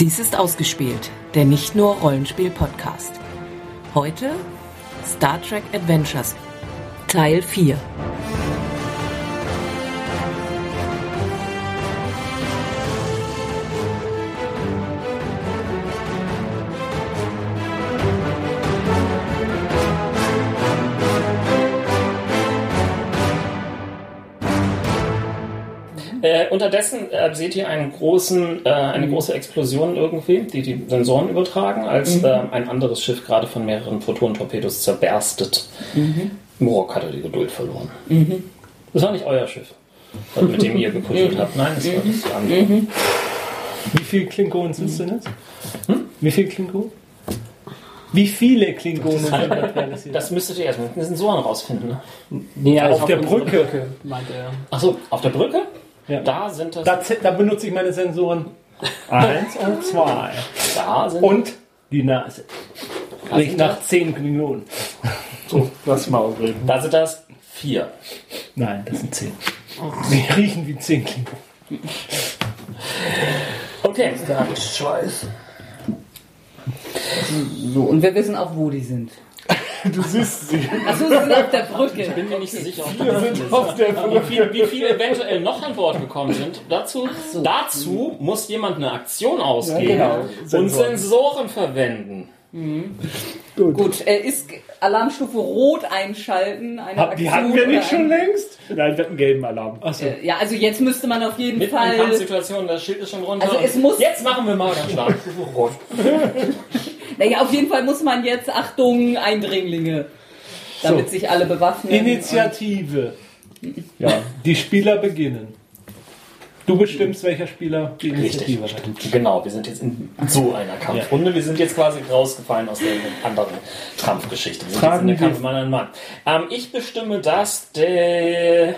Dies ist ausgespielt, der nicht nur Rollenspiel-Podcast. Heute Star Trek Adventures Teil 4. unterdessen äh, seht ihr einen großen, äh, eine große Explosion irgendwie, die die Sensoren übertragen, als äh, ein anderes Schiff gerade von mehreren Protonentorpedos zerberstet. Morok hatte die Geduld verloren. Das war nicht euer Schiff, mit dem ihr gepuzzelt habt. Nein, das war das andere. Wie viele Klingonen sind es denn jetzt? Wie viele Klingonen? Wie viele Klingonen sind materialisiert? Das müsstet ihr erst mit den Sensoren rausfinden. Ne? Nee, Auf der Brücke. meinte er. Achso, auf der Brücke? Ja. Da sind das. Da, da benutze ich meine Sensoren eins und zwei. da sind Und die Nase. Riecht nach zehn Klingonen. So, lass mal aufreden. da sind das vier. Nein, das sind zehn. Die riechen wie zehn Klingonen. Okay. Scheiß. So, und wir wissen auch, wo die sind. Du siehst sie. Achso, sie sind auf der Brücke. bin mir nicht so sicher, ob Wir sind auf der wie viel, wie viel eventuell noch an Bord gekommen sind. Dazu, dazu muss jemand eine Aktion ausgeben Ja, genau. und Sensoren. Sensoren verwenden. Gut, er ist Alarmstufe Rot einschalten. Eine Hab, die hatten wir nicht schon längst? Nein, wir hatten gelben Alarm. Achso. Äh, Ja, also jetzt müsste man auf jeden Mit Fall. Kampfsituation, das Schild ist schon runter. Also es muss- Jetzt machen wir mal stark. Rot. Naja, auf jeden Fall muss man jetzt, Achtung, Eindringlinge. Damit So. sich alle bewaffnen. Initiative. Ja, die Spieler beginnen. Du bestimmst, welcher Spieler die Initiative hat. Genau, wir sind jetzt in so einer Kampfrunde. Wir sind jetzt quasi rausgefallen aus der anderen Kampfgeschichte. Wir sind Fragen jetzt in der Kampf Mann an Mann. Ähm, ich bestimme, dass der.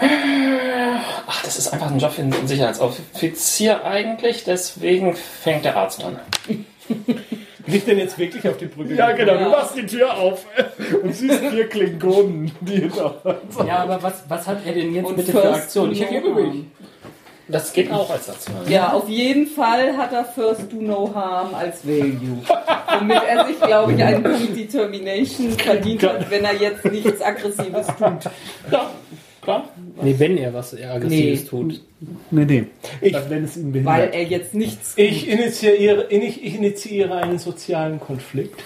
Ach, das ist einfach ein Job für einen Sicherheitsoffizier eigentlich, deswegen fängt der Arzt an. Liegt denn jetzt wirklich auf die Brücke? Ja, genau. Du machst die Tür auf und siehst vier Klingonen, die hinter Ja, aber was, was hat er denn jetzt Und bitte für First Aktion? Ich übrig. harm. Das geht auch als Aktion. Ja, auf jeden Fall hat er First Do No Harm als Value. Womit er sich, glaube ich, einen Punkt Determination verdient hat, wenn er jetzt nichts Aggressives tut. Ja, klar. Nee, wenn er was Aggressives Nee. tut. Nee, nee. Ich- Dann, wenn es ihn Weil behindert. er jetzt nichts Ich initiiere, ich, ich initiiere einen sozialen Konflikt.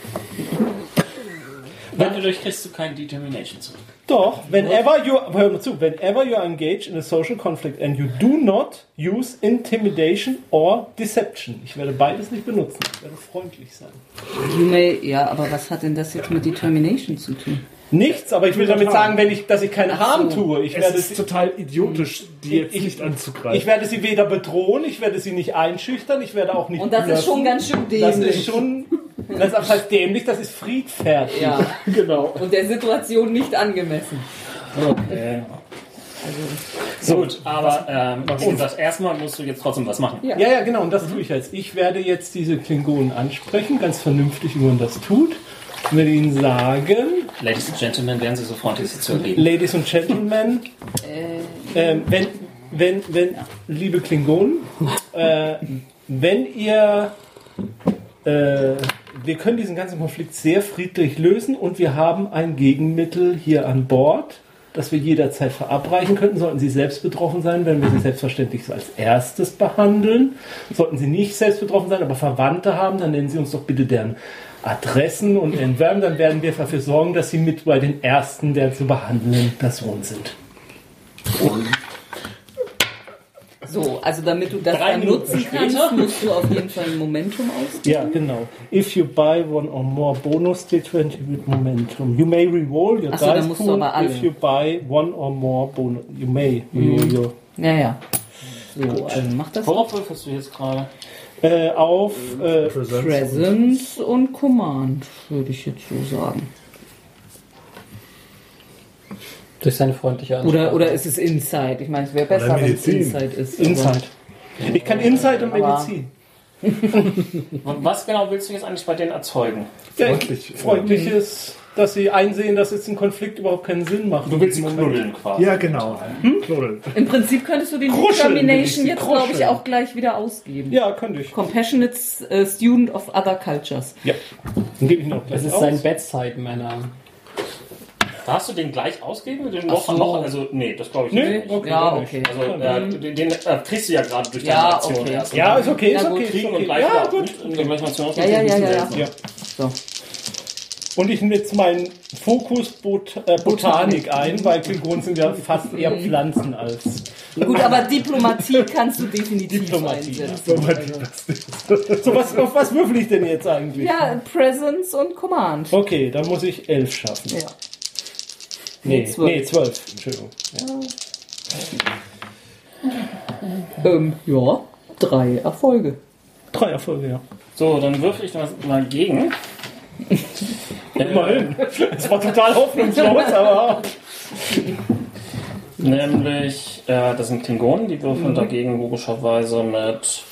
Dadurch kriegst du kein Determination zurück. Doch, whenever you, hör mal zu, whenever you are engaged in a social conflict and you do not use intimidation or deception. Ich werde beides nicht benutzen. Ich werde freundlich sein. You may, ja, aber was hat denn das jetzt mit Determination zu tun? Nichts, aber ich will damit sagen, wenn ich, dass ich keinen Harm tue. Ich Es werde, ist sie, total idiotisch, die jetzt Ich- nicht anzugreifen. ich werde sie weder bedrohen, ich werde sie nicht einschüchtern, ich werde auch nicht Und das ist blöffen. schon ganz schön Das dämlich. ist schon, das das heißt dämlich, das ist friedfertig. Ja, genau. und der Situation nicht angemessen. So gut, aber ähm, wie gesagt, erstmal musst du jetzt trotzdem was machen. Ja. Ja, ja, genau, und das tue ich jetzt. Ich werde jetzt diese Klingonen ansprechen, ganz vernünftig, wie man das tut. Ich werde ihnen sagen, Ladies and Gentlemen, wären Sie so freundlich, Sie zu erleben. Ladies and Gentlemen, ähm, wenn, wenn, wenn, liebe Klingonen, äh, wenn ihr, äh, wir können diesen ganzen Konflikt sehr friedlich lösen und wir haben ein Gegenmittel hier an Bord, das wir jederzeit verabreichen könnten. Sollten Sie selbst betroffen sein, werden wir Sie selbstverständlich so als erstes behandeln. Sollten Sie nicht selbst betroffen sein, aber Verwandte haben, dann nennen Sie uns doch bitte deren Adressen und Entwerben. Dann werden wir dafür sorgen, dass Sie mit bei den ersten der zu behandelnden Personen sind. So, also damit du das Drei dann Minuten nutzen später. kannst, musst du auf jeden Fall ein Momentum ausgeben. Ja, genau. If you buy one or more bonus D20 with momentum, you may reroll your Ach so, dann dice musst du pool. aber alle. If you buy one or more bonus, you may reroll your Ja, ja. So, also mach das Worauf würfelst du jetzt gerade? Äh, auf äh, Presence und Command, würde ich jetzt so sagen. Durch seine freundliche Ansprache. Oder, oder ist es Inside? Ich meine, es wäre besser, wenn es. Inside ist. Insight. Ich kann Insight und Medizin. Und was genau willst du jetzt eigentlich bei denen erzeugen? Freundlich. Freundliches dass sie einsehen, dass jetzt ein Konflikt überhaupt keinen Sinn macht. Du willst sie knuddeln quasi. Ja, genau. Knuddeln. Im Prinzip könntest du den Kruscheln Determination jetzt, glaube ich, auch gleich wieder ausgeben. Ja, könnte ich. Compassionate äh, Student of Other Cultures. Ja. Dann gebe ich noch Das gleich ist aus. sein Bedside-Männer. Darfst du den gleich ausgeben? Den noch, so. noch, also, nee, das glaube ich Nee, nicht. okay, Ja, okay. Also, äh, den, den äh, kriegst du ja gerade durch deine Ja, Aktion okay. erst. Ja, ist okay, ist okay. Ist Kriegen und okay. gleich Ja, gut. in der gleichen Aktion. Ja, ja, ja, ja, ja. Ja. So. Und ich nehme jetzt meinen Fokus Bot äh, Botanik ein, weil Klingonen sind ja fast eher Pflanzen als. Gut, aber Diplomatie kannst du definitiv Diplomatie, einsetzen. So, was, auf was würfel ich denn jetzt eigentlich? Ja, Presence und Command. Okay, dann muss ich elf schaffen. Ja. Nee, zwölf. nee, zwölf. Entschuldigung. Ja. Ähm, ja, drei Erfolge. Drei Erfolge, ja. So, dann würfel ich das mal gegen. Immerhin. Das war total hoffnungslos, aber. Nämlich, äh, das sind Klingonen, die würfeln dagegen logischerweise mit.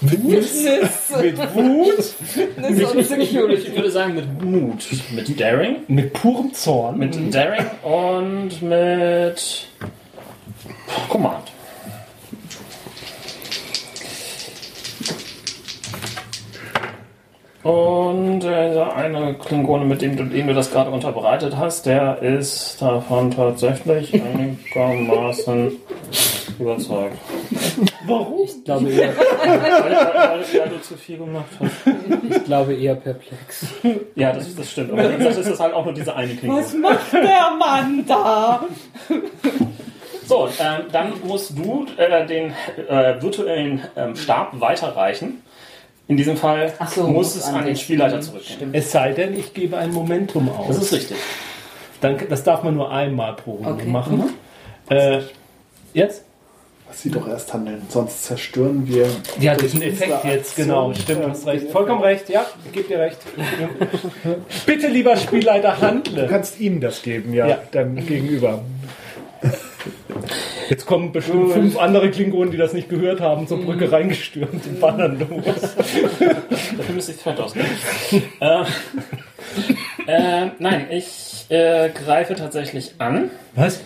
Mit Wut, Business und Security. Ich würde sagen mit Mut. Mit Daring. mit purem Zorn. Mit Daring und mit Command. Und äh, der eine Klingone, mit dem du, dem du das gerade unterbreitet hast, der ist davon tatsächlich einigermaßen überzeugt. Warum? Ich glaube eher, Weil, weil, weil du zu viel gemacht hast. ich glaube eher perplex. Ja, das, das stimmt. Aber wie gesagt, ist das halt auch nur diese eine Klingone. Was macht der Mann da? So, ähm, dann musst du äh, den äh, virtuellen ähm, Stab weiterreichen. In diesem Fall so, muss muss es an an den Spielleiter zurückgehen. Es sei denn, ich gebe ein Momentum aus. Das ist richtig. Dann, das darf man nur einmal pro Runde Okay. machen. Äh, jetzt? Lass sie doch erst handeln, sonst zerstören wir. Ja, diesen Effekt jetzt, genau. Stimmt, du hast recht. Vollkommen recht, ja, ich gebe dir recht. Bitte, lieber Spielleiter, Du handle. kannst ihm das geben, ja, Ja. deinem Gegenüber. Jetzt kommen bestimmt fünf andere Klingonen, die das nicht gehört haben, zur Brücke reingestürmt und wandern los. Dafür müsste ich Zeit ausgeben. äh, äh, nein, ich äh, greife tatsächlich an. Was?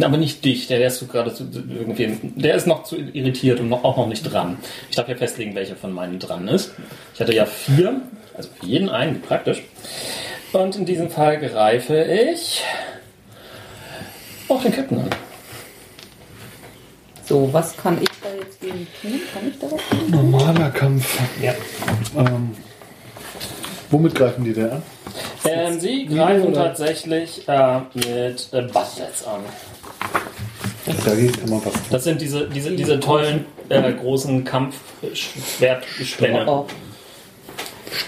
Aber nicht dich, der, der ist so gerade zu, irgendwie, der ist noch zu irritiert und noch, auch noch nicht dran. Ich darf ja festlegen, welcher von meinen dran ist. Ich hatte ja vier, also für jeden einen, praktisch. Und in diesem Fall greife ich auch den Captain an. So, was kann ich da jetzt gegen tun? Kann ich da was tun? Normaler Kampf. Ja. Ähm, womit greifen die denn an? Ähm, sie greifen tatsächlich äh, mit äh, Butlets an. Dagegen kann man was tun. Das sind diese, diese, diese tollen äh, großen Kampfschwertspänne.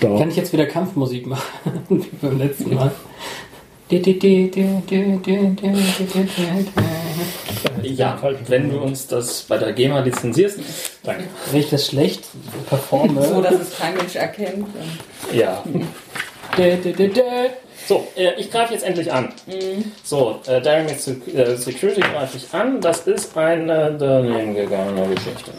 Kann ich jetzt wieder Kampfmusik machen? Wie beim letzten Mal. Ja, wenn du uns das bei der GEMA lizenzierst, danke. Wenn ich das schlecht performe. so, dass es kein Mensch erkennt. Ja. So, äh, ich greife jetzt endlich an. So, äh, Dynamic äh, Security greife ich an. Das ist eine daneben gegangene Geschichte.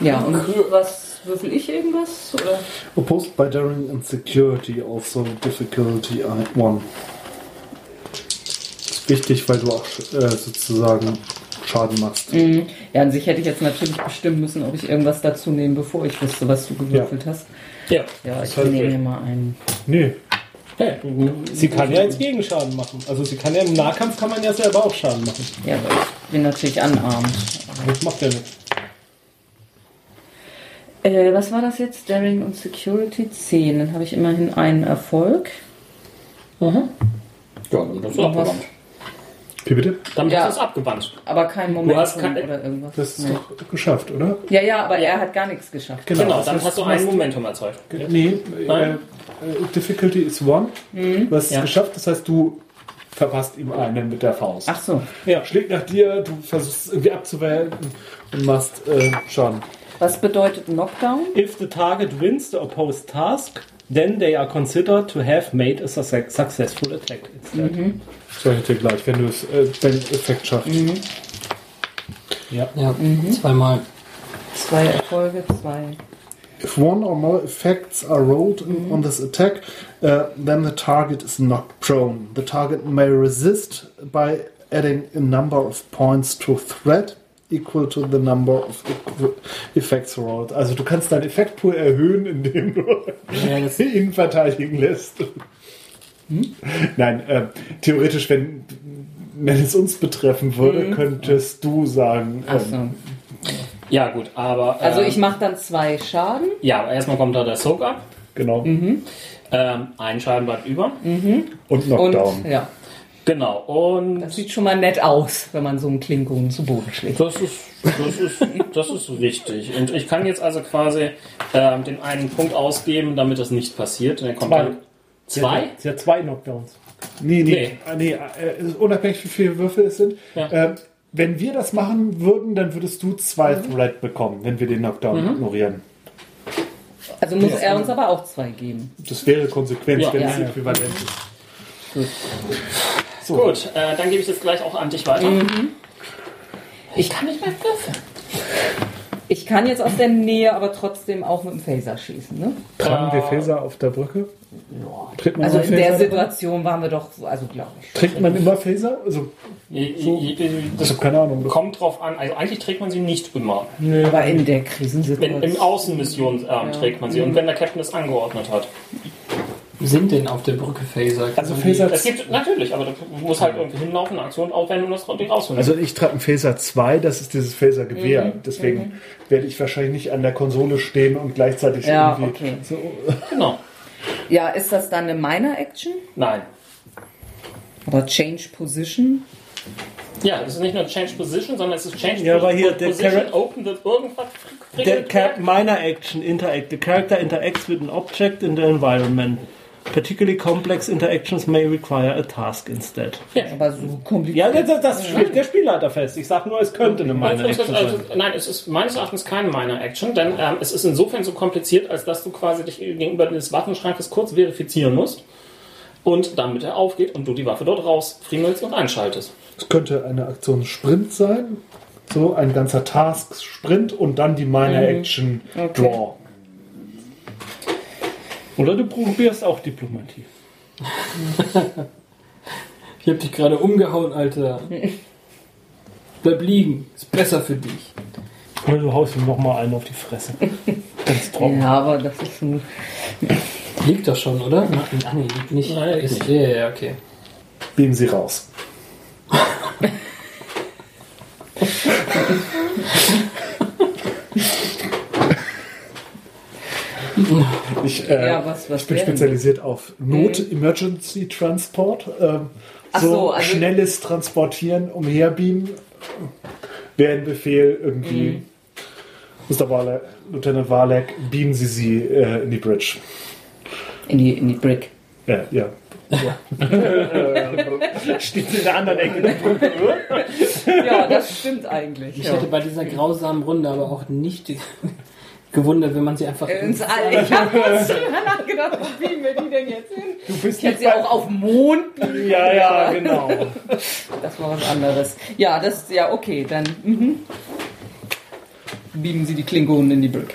Ja, und was würfel ich irgendwas? Oder? Opposed by daring and security, also difficulty I- one. Wichtig, weil du auch äh, sozusagen Schaden machst. Ja, an sich hätte ich jetzt natürlich bestimmen müssen, ob ich irgendwas dazu nehme, bevor ich wusste, was du gewürfelt hast. Ja. Ja, ich halt nehme mir mal einen. Nee. Hey. Sie kann ja jetzt Gegenschaden machen. Also sie kann ja im Nahkampf kann man ja selber auch Schaden machen. Ja, aber ich bin natürlich anarmt. Das macht ja nichts. Äh, was war das jetzt? Daring und Security 10. Dann habe ich immerhin einen Erfolg. Ja, das ist abgewandt. Wie bitte? Damit Ja. ist es abgewandt. Aber kein Moment hast kein- oder irgendwas. Das ist Nee. doch geschafft, oder? Ja, ja, aber er hat gar nichts geschafft. Genau, das dann hast du ein Momentum erzeugt. Nee, äh, Nein. äh, Difficulty is one. Du hast Ja. es geschafft, das heißt, du verpasst ihm einen mit der Faust. Ach so. Ja, schlägt nach dir, du versuchst es irgendwie abzuwehren und machst äh, Schaden. Was bedeutet Knockdown? If the target wins the opposed task, then they are considered to have made a success- successful attack. instead. Sag ich dir gleich, wenn du es, äh, den Effekt schaffst. Mhm. Ja. Ja, mhm. zweimal. Zwei Erfolge, zwei if one or more effects are rolled in- on this attack, uh, then the target is knocked prone. The target may resist by adding a number of points to threat equal to the number of effects rolled. Also du kannst deinen Effektpool erhöhen, indem du Ja, das- ihn verteidigen lässt. Nein, äh, theoretisch, wenn, wenn es uns betreffen würde, könntest du sagen, Ach ähm, so. Ja, gut, aber. Also ähm, ich mache dann zwei Schaden. Ja, aber erstmal kommt da der Soak ab. genau, Mhm. Ähm, ein Schaden bleibt über. und Knockdown. Und ja, Genau. Und das sieht schon mal nett aus, wenn man so einen Klingon zu Boden schlägt. Das ist, das ist, das ist richtig. Und ich kann jetzt also quasi ähm, den einen Punkt ausgeben, damit das nicht passiert. Und dann kommt Zwei. dann zwei. Sie hat zwei Knockdowns. Nee, nee, Nee. Ah, nee äh, ist unabhängig wie viele Würfel es sind. Ja. Äh, wenn wir das machen würden, dann würdest du zwei Threat bekommen, wenn wir den Knockdown ignorieren. Also muss er uns aber auch zwei geben. Das wäre Konsequenz, Ja. wenn Ja. es äquivalent ist. So. Gut, äh, dann gebe ich jetzt gleich auch an dich weiter. Ich kann nicht mehr würfeln. Ich kann jetzt aus der Nähe aber trotzdem auch mit dem Phaser schießen, ne? Tragen wir Phaser auf der Brücke? Man Also in der? Situation waren wir doch, so- also glaube ich. Trägt man immer Phaser? Also, ich Das habe keine Ahnung. Das kommt drauf an. Also eigentlich trägt man sie nicht immer. Aber in der In, Krisensituation. Im Außenmission ähm, trägt man sie. Und wenn der Captain es angeordnet hat. Sind denn auf der Brücke Phaser? Also Phaser Es gibt natürlich, aber du musst halt irgendwie hinlaufen, eine Aktion aufwenden und das die rausholen. Also ich trage einen Phaser 2, das ist dieses Phaser-Gewehr. Mhm, Deswegen werde ich wahrscheinlich nicht an der Konsole stehen und gleichzeitig Ja, irgendwie okay. so. genau. Ja, ist das dann eine Minor-Action? Nein. Oder Change Position? Ja, es ist nicht nur Change Position, sondern es ist Change Ja, aber hier, der Position, Chara- Open, the irgendwas. Der Minor Action interact. The character interacts with an object in the environment. Particularly complex interactions may require a task instead. Aber so kompliziert. Ja, das, das schlägt der Spielleiter fest. Ich sag nur, es könnte eine Minor Also, Action also, sein. nein, es ist meines Erachtens keine Minor Action, denn ähm, es ist insofern so kompliziert, als dass du quasi dich gegenüber des Waffenschrankes kurz verifizieren musst und damit er aufgeht und du die Waffe dort rausfriemelst und einschaltest. Es könnte eine Aktion Sprint sein. So ein ganzer Task Sprint und dann die Minor Action Draw. Oder du probierst auch Diplomatie. Ich hab dich gerade umgehauen, Alter. Bleib liegen. Ist besser für dich. Oder du haust ihm nochmal einen auf die Fresse. Ganz trocken. Ja, aber das ist ein. Liegt doch schon, oder? Ah, nee, liegt nicht. Nein, ist, Ja, ja, okay. Beamen sie raus. Ich, äh, Ja, was- was ich bin denn? spezialisiert auf Not-Emergency Transport. Ähm, so, so, also- schnelles Transportieren, umherbeamen. Wäre ein Befehl irgendwie. Mhm. Mr. Warlek, Lieutenant Warlek, beamen Sie sie äh, in die Bridge. In die, in die Brick. Ja, ja. Steht in der anderen Ecke der Brücke. Ja, das stimmt eigentlich. Ich Ja. hätte bei dieser grausamen Runde aber auch nicht gewundert, wenn man sie einfach Ins All. Ich habe kurz drüber nachgedacht, wo biegen wir die denn jetzt hin? Du bist Ich hätte sie auch auf dem Mond. Ja, ja, genau. Das war was anderes. Ja, das ja okay, dann mhm. biegen Sie die Klingonen in die Brick.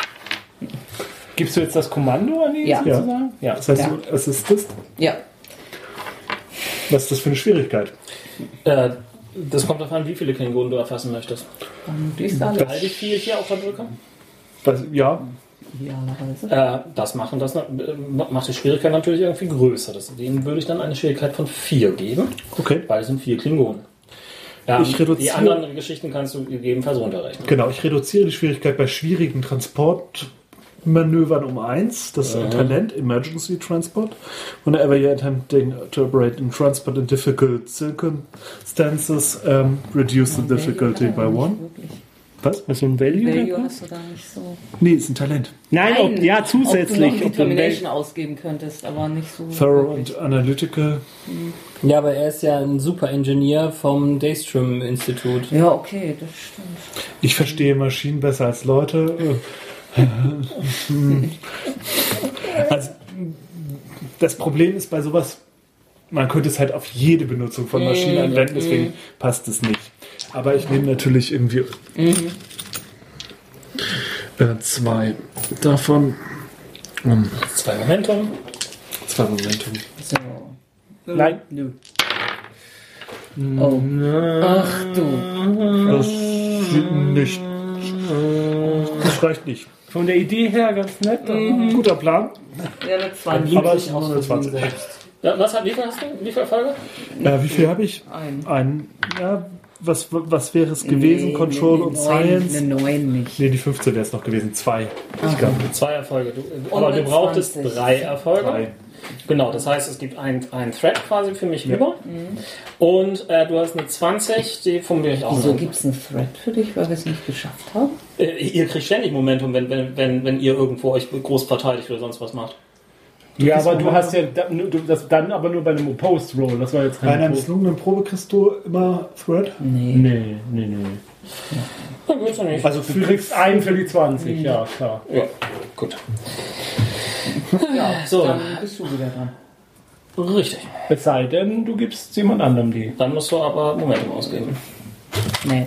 Gibst du jetzt das Kommando an ihn Ja. sozusagen? Ja. Das heißt, Ja. du assistest. Ja. Was ist das für eine Schwierigkeit? Äh, das kommt darauf an, wie viele Klingonen du erfassen möchtest. Und die ist alle. All die vier hier auf der Brücke? Was, ja, Idealerweise. Äh, das machen das äh, macht die Schwierigkeit natürlich irgendwie größer. Das, denen würde ich dann eine Schwierigkeit von vier geben, okay. weil es sind vier Klingonen. Ähm, Ich reduziere- die anderen Geschichten kannst du gegebenenfalls runterrechnen. Genau, ich reduziere die Schwierigkeit bei schwierigen Transportmanövern um eins. Das ist ein Talent, Emergency Transport. Whenever you're attempting to operate in transport in difficult circumstances, um, reduce the difficulty by one. Was? Hast du ein Value? Value hast du da nicht so. Nee, ist ein Talent. Nein, ob, ja, Ob du noch zusätzlich. Ob du ein Determination ausgeben könntest, aber nicht so. Thorough wirklich. and analytical. Ja, aber er ist ja ein Super-Ingenieur vom Daystrom-Institut. Ja, okay, das stimmt. Ich verstehe Maschinen besser als Leute. also, das Problem ist bei sowas, man könnte es halt auf jede Benutzung von Maschinen anwenden, deswegen passt es nicht. Aber ich nehme natürlich irgendwie. Äh, zwei. Davon. Um, Zwei Momentum. zwei Momentum. So. Nein. Nö. Oh. Ach du. Das nicht. Das reicht nicht. Von der Idee her ganz nett. aber Guter Plan. Ja, eine 20. Aber Lieblich nur eine aus 20. selbst. Ja, was hat, wie viel hast du? Wie viele Erfolge? Äh, wie viel habe ich? Ein. Ein. Ja, was, was wäre es gewesen? Nee, Control eine und neun, Science? Eine 9 nicht. Nee, die 15 wäre es noch gewesen. Zwei. Ich glaube. Zwei Erfolge. Du, Und aber du brauchtest 20. drei Erfolge. Drei. Genau, das heißt, es gibt einen, Thread quasi für mich über. Und äh, du hast eine 20, die formuliere ich auch Wieso gibt es einen Thread für dich, weil wir es nicht geschafft haben? Äh, ihr kriegt ständig Momentum, wenn, wenn, wenn, wenn ihr irgendwo euch groß verteidigt oder sonst was macht. Ja, aber du hast ja da- nur- du- das dann aber nur bei einem Opposed Roll. Das war jetzt Bei kein einer Pro- misslungenen Probe kriegst du immer Thread. Nee. Nee, nee, nee. Ja, willst du nicht. Also Du kriegst einen für die 20, ja, klar. Ja, gut. Ja, So. dann bist du wieder dran. Richtig. Es sei denn, du gibst jemand anderem die. Dann musst du aber Momentum ausgeben. Nee.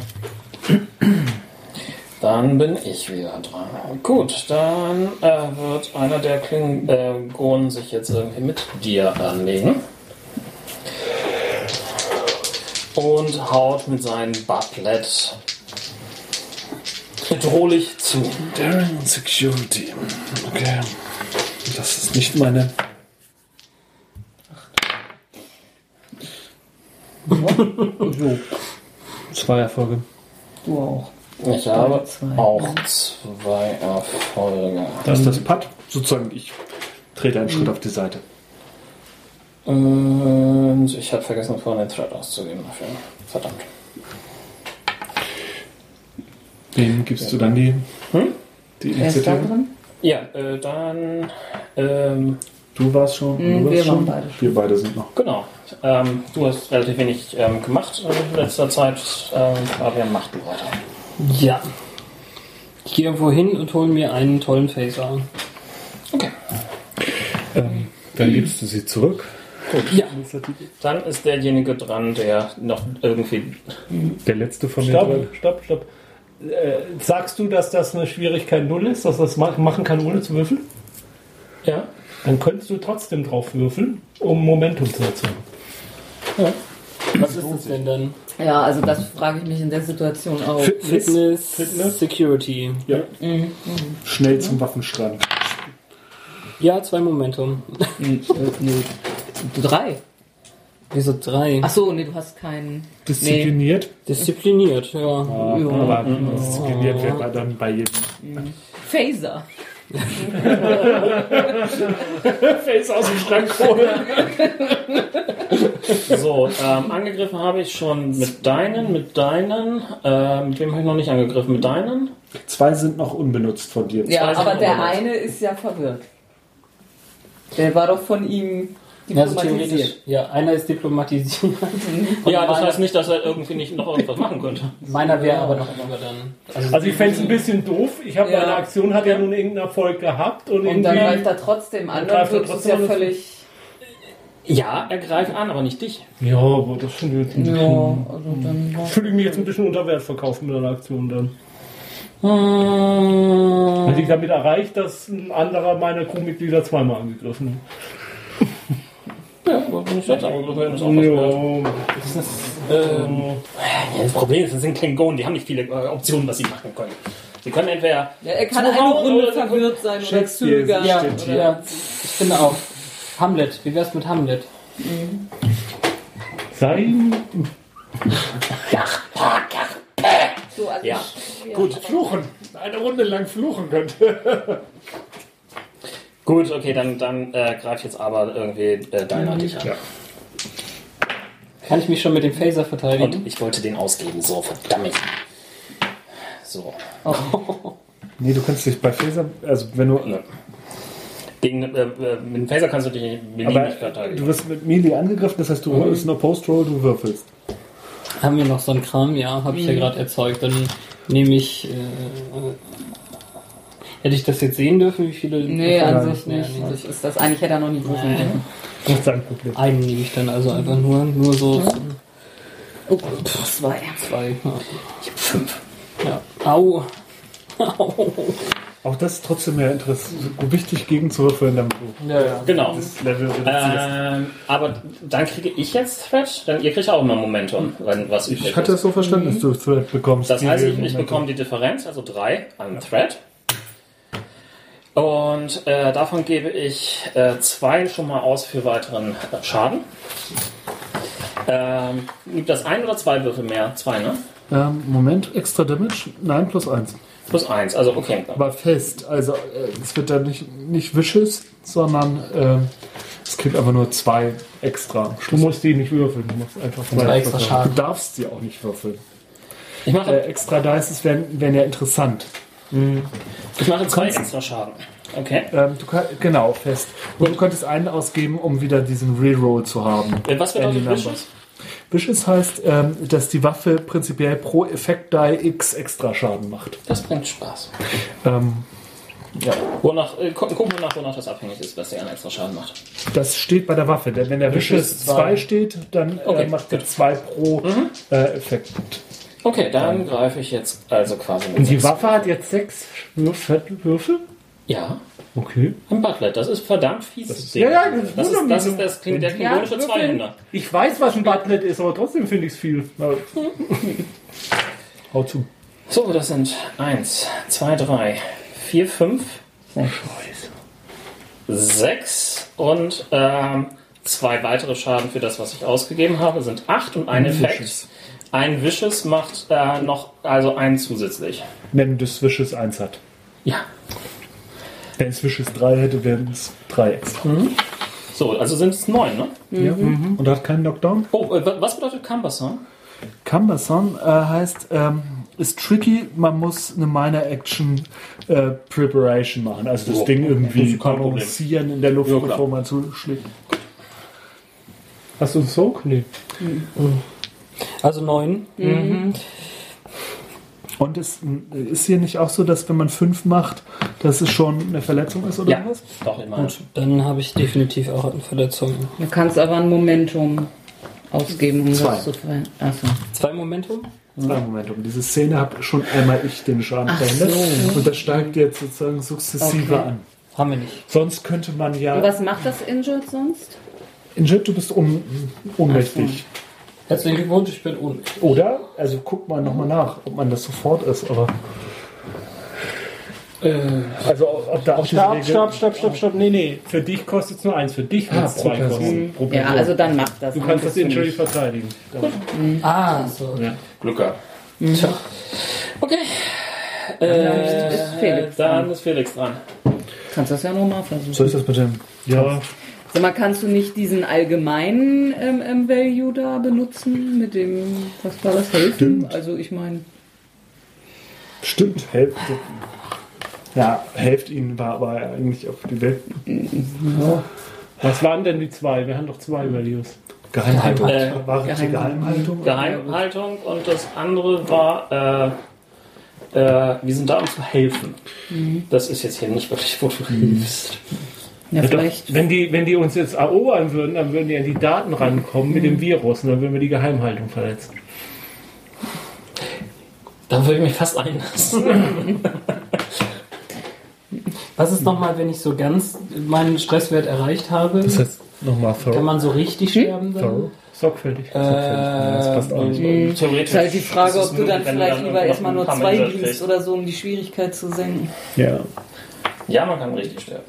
Dann bin ich wieder dran. Gut, dann äh, wird einer der Klingonen sich jetzt irgendwie mit dir anlegen. Und haut mit seinem Butlet bedrohlich zu. Daring und Security. Okay. Das ist nicht meine. So, Zwei Erfolge. du auch. Ich habe Zwei. auch zwei Erfolge. Das ist das Putt. Sozusagen, ich trete einen Schritt auf die Seite. Und ich habe vergessen, vorhin den Thread auszugeben dafür. Verdammt. Wem gibst du dann die, Hm? die Initiative? Ja, äh, dann. Ähm, Du warst schon. Mhm, du warst wir waren schon. beide. Wir beide sind noch. genau. Ähm, du hast relativ wenig ähm, gemacht in letzter Zeit. Ähm, Fabian, mach du weiter. Ja. Ich gehe irgendwo hin und hole mir einen tollen Phaser. Okay. Ähm, dann gibst du sie zurück. Ja. Dann ist derjenige dran, der noch irgendwie. Der letzte von den Stopp, stopp, stopp. Äh, sagst du, dass das eine Schwierigkeit null ist, dass das ma- machen kann, ohne zu würfeln? Ja. Dann könntest du trotzdem drauf würfeln, um Momentum zu erzeugen. Was ist es denn dann? Ja, also das frage ich mich in der Situation auch. Fitness, Fitness? Security. Ja. Schnell zum Waffenschrank. Ja, zwei Momentum. Hm, äh, nee. Drei. Wieso drei? Ach so, nee, du hast keinen. Diszipliniert. Diszipliniert, ja. Ja. Aber diszipliniert wird man dann bei jedem. Phaser. Face aus dem Schrank holen. So, ähm, angegriffen habe ich schon mit deinen, mit deinen. Äh, mit wem habe ich noch nicht angegriffen? Mit deinen? Zwei sind noch unbenutzt von dir. Ja, aber der was. eine ist ja verwirrt. Der war doch von ihm Also diplomatisiert. theoretisch. Ja, einer ist diplomatisiert. Ja, das heißt nicht, dass er irgendwie nicht noch irgendwas machen könnte. Meiner wäre aber noch über dann. Also ich fände es ein bisschen doof. Ich habe Ja. meine Aktion hat ja nun irgendeinen Erfolg gehabt und, Und dann greift er trotzdem an, Dann er wird es trotzdem ja völlig. Ja, er greift an, aber nicht dich. Ja, aber das schon jetzt ein Ja, bisschen. also dann. Fühle ich mich jetzt ein bisschen unter Wert verkaufen mit einer Aktion dann. Hm. Weil ich damit erreicht, dass ein anderer meiner Crewmitglieder zweimal angegriffen Ja, wollte nicht selbst angegriffen werden, ist auch was wert. Ja. Ähm, ja, das Problem ist, das sind Klingonen, die haben nicht viele äh, Optionen, was sie machen können. Sie können entweder Ja, er kann eine Runde oder- verwirrt sein oder zögern. Ja, hier. ja, ich finde auch. Hamlet, wie wär's mit Hamlet? Sein. So, also Ja. Gut, fluchen. Eine Runde lang fluchen könnte. Gut, okay, dann, dann äh, greift jetzt aber irgendwie äh, deiner dich an. Ja. Kann ich mich schon mit dem Phaser verteidigen? Und ich wollte den ausgeben, so verdammt. So. Nee, du kannst dich bei Phaser, also wenn du, Ne. Gegen, äh, äh, mit dem Phaser kannst du dich nicht aber beliebig verteidigen. du wirst mit Melee angegriffen, das heißt, du Mhm. ist eine Post-Roll, du würfelst. Haben wir noch so einen Kram? Ja, habe ich ja gerade erzeugt. Dann nehme ich. Äh, hätte ich das jetzt sehen dürfen, wie viele. Nee, Erfolge- an sich Nee, nicht. nee. Das ist das eigentlich hätte er noch nie würfeln dürfen. Das ist sein Problem. Einen nehme ich dann also einfach nur, nur so Oh, zwei. zwei. Ja. Ich hab fünf. Ja. Au. Au. Auch das ist trotzdem ja interessant, wichtig gegenzuwürfeln, damit du Ja, ja. Genau. das Level reduzierst. Ähm, aber dann kriege ich jetzt Threat, dann ihr kriegt auch immer Momentum, wenn was übrig ich hatte es so verstanden, dass du Thread bekommst. Das heißt, ich, ich bekomme die Differenz, also drei an Thread. Und äh, davon gebe ich äh, zwei schon mal aus für weiteren äh, Schaden. Ähm, gibt das ein oder zwei Würfel mehr? Zwei, ne? Ähm, Moment, extra Damage? Nein, plus eins. Plus eins, also okay. Aber fest. Also äh, es wird dann nicht, nicht vicious, sondern ähm, es kriegt einfach nur zwei extra. Du musst die nicht würfeln, du musst einfach Zwei extra Du Schaden. darfst sie auch nicht würfeln. Ich mache, Äh, extra Dices wären, wären ja interessant. Ich mache zwei extra Schaden. Okay. Ähm, du kann, genau, fest. Und du könntest einen ausgeben, um wieder diesen Reroll zu haben. Äh, Was bedeutet numbers. Vicious heißt, ähm, dass die Waffe prinzipiell pro Effekt die X extra Schaden macht. Das bringt Spaß. Ähm, Ja. Wonach, äh, gu- gucken wir nach, wonach das abhängig ist, was der einen extra Schaden macht. das steht bei der Waffe. Denn wenn der Vicious 2 steht, dann äh, Okay, macht er 2 pro äh, Effekt. Okay, dann greife ich jetzt also quasi mit Und die. Waffe hat jetzt sechs Würfel? Würfel? Ja, Okay. ein Butlet. Das ist verdammt fies. Ding. ja, ja, das das, ist, das ist das klingt der Ja, klingonische Würfel. Zweihänder. Ich weiß, was ein Butlet ist, aber trotzdem finde ich es viel. Hau zu. So, das sind eins, zwei, drei, vier, fünf, Oh, Scheiße. sechs und ähm, zwei weitere Schaden für das, was ich ausgegeben habe, sind acht und ein Effekt. Ein Vicious macht äh, noch also einen zusätzlich. Wenn das Vicious 1 hat. Ja. Wenn es Vicious 3 hätte, wären es 3 extra. So, also sind es neun, ne? Ja. Und hat keinen Knockdown? Oh, äh, wa- was bedeutet Cumbersome? Cumbersome äh, heißt, ähm, ist tricky, man muss eine Minor Action äh, Preparation machen. Also das Ja, Ding irgendwie balancieren in der Luft, Ja, bevor man zuschlägt. Hast du einen Soak? Nee. Also neun. Und es äh, ist hier nicht auch so, dass wenn man 5 macht, dass es schon eine Verletzung ist oder Ja, was? doch immer. Gut, dann habe ich definitiv auch eine Verletzung. Du kannst aber ein Momentum ausgeben, um Zwei. das zu verändern. Achso. Zwei Momentum? Zwei Moment, um diese Szene habe schon einmal ich den Schaden verhindert. Und das steigt jetzt sozusagen sukzessive Okay. an. Haben wir nicht. Sonst könnte man ja. Und was macht das Injured sonst? Injit, du bist un ohnmächtig. Herzlichen Glückwunsch, ich bin ohnmächtig. Oder? Also guck mal nochmal nach, ob man das sofort ist, aber. Also ob da auch diese Stopp, Regel- stopp, stopp, stopp, stopp. Nee, nee. Für dich kostet es nur eins. Für dich wird es pro zwei kosten. Pro Ja, Person. also dann macht das. du kannst das Injury verteidigen. Ah, so. Glück gehabt. Tja. Okay. Äh, ist Felix dann dran. ist Felix dran. Kannst das ja nochmal versuchen. Soll ich das mit dem? Ja. Sag mal, kannst du nicht diesen allgemeinen ähm, ähm, Value da benutzen? Mit dem, was war das, helfen? Stimmt. Also ich meine, Stimmt, helft. Ja, helft ihnen war aber eigentlich auf die Welt. Was waren denn die zwei? Wir haben doch zwei Values. Geheimhaltung. Äh, war die Geheim- Geheimhaltung? Geheimhaltung und das andere war, äh, äh, wir sind da, um zu helfen. Das ist jetzt hier nicht wirklich, wo du hilfst. Ja, Ja, doch, vielleicht. wenn, die, wenn die uns jetzt erobern würden, dann würden die an die Daten rankommen mit dem Virus und dann würden wir die Geheimhaltung verletzen. Da würde ich mich fast einlassen. Was ist nochmal, wenn ich so ganz meinen Stresswert erreicht habe? Das heißt, nochmal Kann thorough. man so richtig sterben dann? Sorgfältig. das passt auch nicht. Äh, theoretisch. Ist halt die Frage, ob du dann vielleicht dann lieber erstmal nur zwei dienst oder so, um die Schwierigkeit zu senken. Ja. Ja, man kann richtig sterben.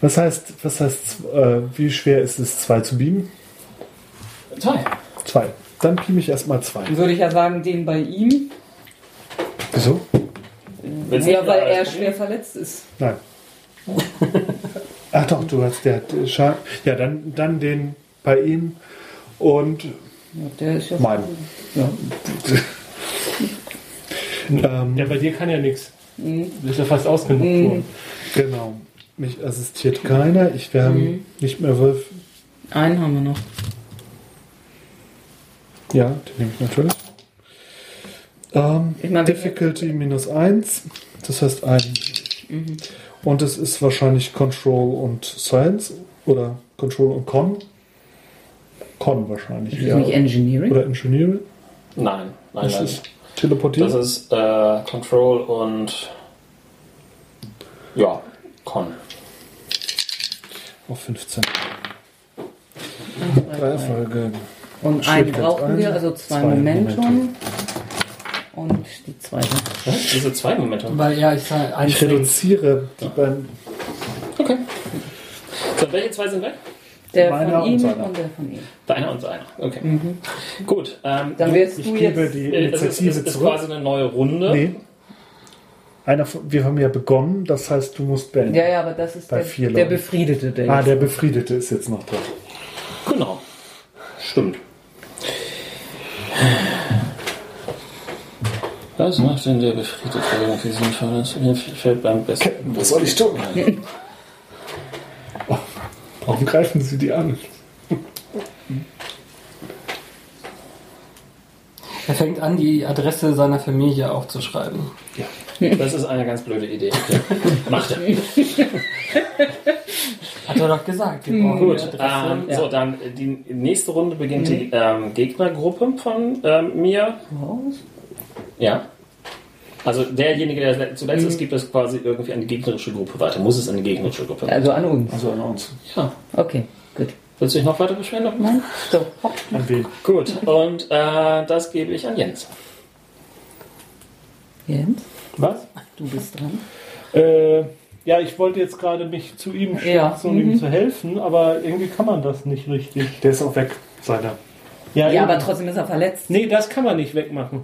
Was heißt, was heißt, äh, wie schwer ist es, zwei zu beamen? Zwei. Zwei. Dann beam ich erstmal zwei. Dann würde ich ja sagen, den bei ihm. Wieso? Du Ja, weil er probieren? schwer verletzt ist. Nein. Ach doch, du hast der, der Schaden. Ja, dann, dann den bei ihm und Ja, der ist ja. meinen. Ja. Ähm, Ja, bei dir kann ja nichts. Du bist ja fast ausgenutzt worden. Genau. Mich assistiert keiner. Ich werde nicht mehr Wolf. Einen haben wir noch. Ja, den nehme ich natürlich. Ähm, Ich meine, wir- Difficulty minus 1. Das heißt ein. Und es ist wahrscheinlich Control und Science. Oder Control und Con. Con wahrscheinlich. Ist das nicht Engineering? Oder Engineering. Nein, nein, Das nein. ist teleportiert. Das ist äh, Control und Ja, Con. Auf 15. Drei Erfolge. Und einen Schwierigkeit brauchen ein, wir, also zwei, zwei Momentum. Momentum. Und die zweite. Was? Diese zwei Momente. Weil ja, ich Ich reduziere die beiden. Okay. So, welche zwei sind weg? Der Meiner von ihm und und, der von ihm. Deiner und seiner. Okay. Gut. Ähm, Dann wärst Ich du gebe jetzt. die äh, es ist, Initiative es ist zurück. quasi eine neue Runde. Nee. Einer von, wir haben ja begonnen, das heißt, du musst beenden. Ja, ja, aber das ist Bei der, vier der. Befriedete, der Ah, der Befriedete ist jetzt noch dran. Genau. Stimmt. Was macht denn der Befriedete irgendwie sinnvoll? Das mir fällt beim besten. Was soll ich tun? Warum greifen Sie die an? Er fängt an, die Adresse seiner Familie aufzuschreiben. Das ist eine ganz blöde Idee. Okay. Macht er. Hat er doch gesagt. Wir brauchen Gut, die Adresse. ähm, so dann äh, die nächste Runde beginnt die ähm, Gegnergruppe von ähm, mir. Ja. Also derjenige, der zuletzt ist, gibt es quasi irgendwie an die gegnerische Gruppe weiter. Muss es an die gegnerische Gruppe weiter. Also an uns. Also an uns. Ja. Okay. Willst du dich noch weiter beschweren? Nein? So, wen? Gut, und äh, das gebe ich an Jens. Jens, Was? du bist dran. Äh, ja, ich wollte jetzt gerade mich zu ihm Ja. stürzen, um ihm zu helfen, aber irgendwie kann man das nicht richtig. Der ist auch weg, seiner. Ja, eben. aber trotzdem ist er verletzt. Nee, das kann man nicht wegmachen.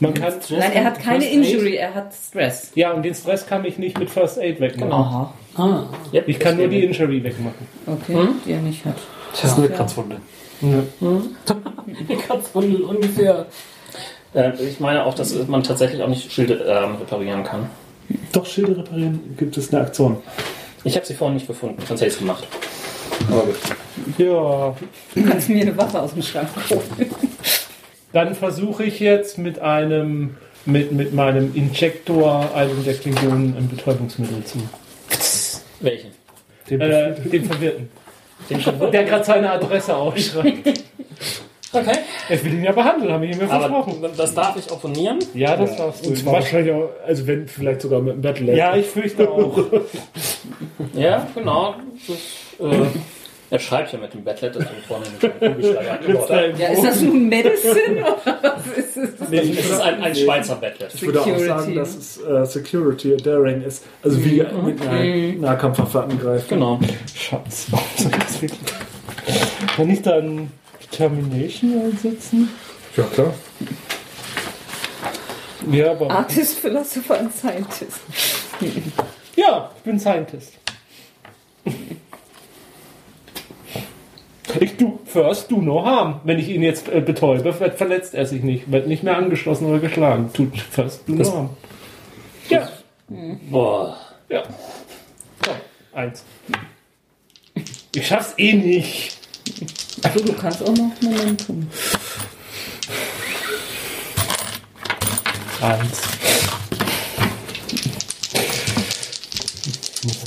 Man kann. Nein, er hat keine First Aid? Injury, er hat Stress. Ja, und den Stress kann ich nicht mit First Aid wegmachen. Aha. Ah, Yep, Ich kann nur die. Injury wegmachen. Okay, die er nicht hat. Das ist eine Kratzwunde. die Kratzwunde ungefähr. Äh, ich meine auch, dass man tatsächlich auch nicht Schilde ähm, reparieren kann. Doch, Schilde reparieren gibt es eine Aktion. Ich habe sie vorhin nicht gefunden, sonst hätte ich es gemacht. Aber gut. Ja, Du kannst mir eine Waffe aus dem Schrank holen. Dann versuche ich jetzt mit einem. Mit, mit meinem Injektor einem der Klingonen ein Betäubungsmittel zu. Welchen? Den Äh, den Verwirrten. Den schon Der gerade seine Adresse aufschreibt. Okay. Ich will ihn ja behandeln, habe ich ihm ja versprochen. Aber das darf ich opponieren. Ja, das darfst du. Und zwar wahrscheinlich auch, also wenn vielleicht sogar mit dem Battle. Ja, ich fürchte auch. Ja, genau. Das, äh, er schreibt ja mit dem Battlet, deswegen vorne einen Kugelschreiber eingebaut hat. Ja, ist das nun Medicine oder was ist es? Das ist ein, ein Schweizer Battlet. Ich würde auch sagen, dass es äh, Security und Daring ist. Also wie mit einer Nahkampfwaffe angreifen. Genau. Schatz. Das wirklich- Kann ich dann Determination einsetzen? Ja, klar. Ja, aber. Artist, Philosopher and Scientist. Ja, ich bin Scientist. Ich du, first do no harm. Wenn ich ihn jetzt äh, betäube, ver- verletzt er sich nicht, wird nicht mehr angeschlossen oder geschlagen. Tut first do no harm. Ja, Boah. ja. So, eins. Ich schaff's eh nicht. Also du kannst auch noch Momentum. Eins.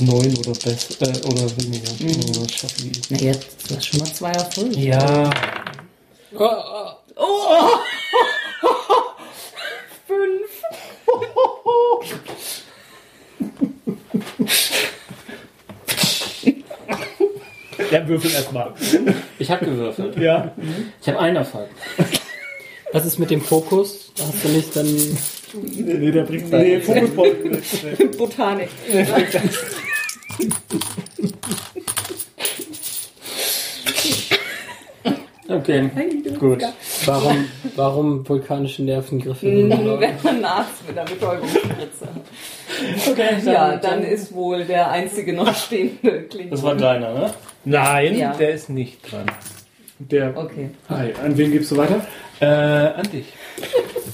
Neun oder besser äh, oder weniger. Oh, das schaffe ich. Na jetzt, du hast schon mal zwei Erfolge. Ja. Ja, würfel erstmal. Ich habe gewürfelt. Ja. Ich habe einen Erfolg. Was ist mit dem Fokus? Hast du nicht dann. Nee, der bringt Nee, Fokusball. Botanik. Okay. Gut. Warum, warum vulkanische Nervengriffe? Wenn man Arzt mit einer Betäubungsspritze. Okay, Ja, dann ist wohl der einzige noch stehende Klingon. Das war deiner, ne? Nein, Ja. der ist nicht dran. Der, Okay. Hi, an wen gibst du weiter? Äh, an dich.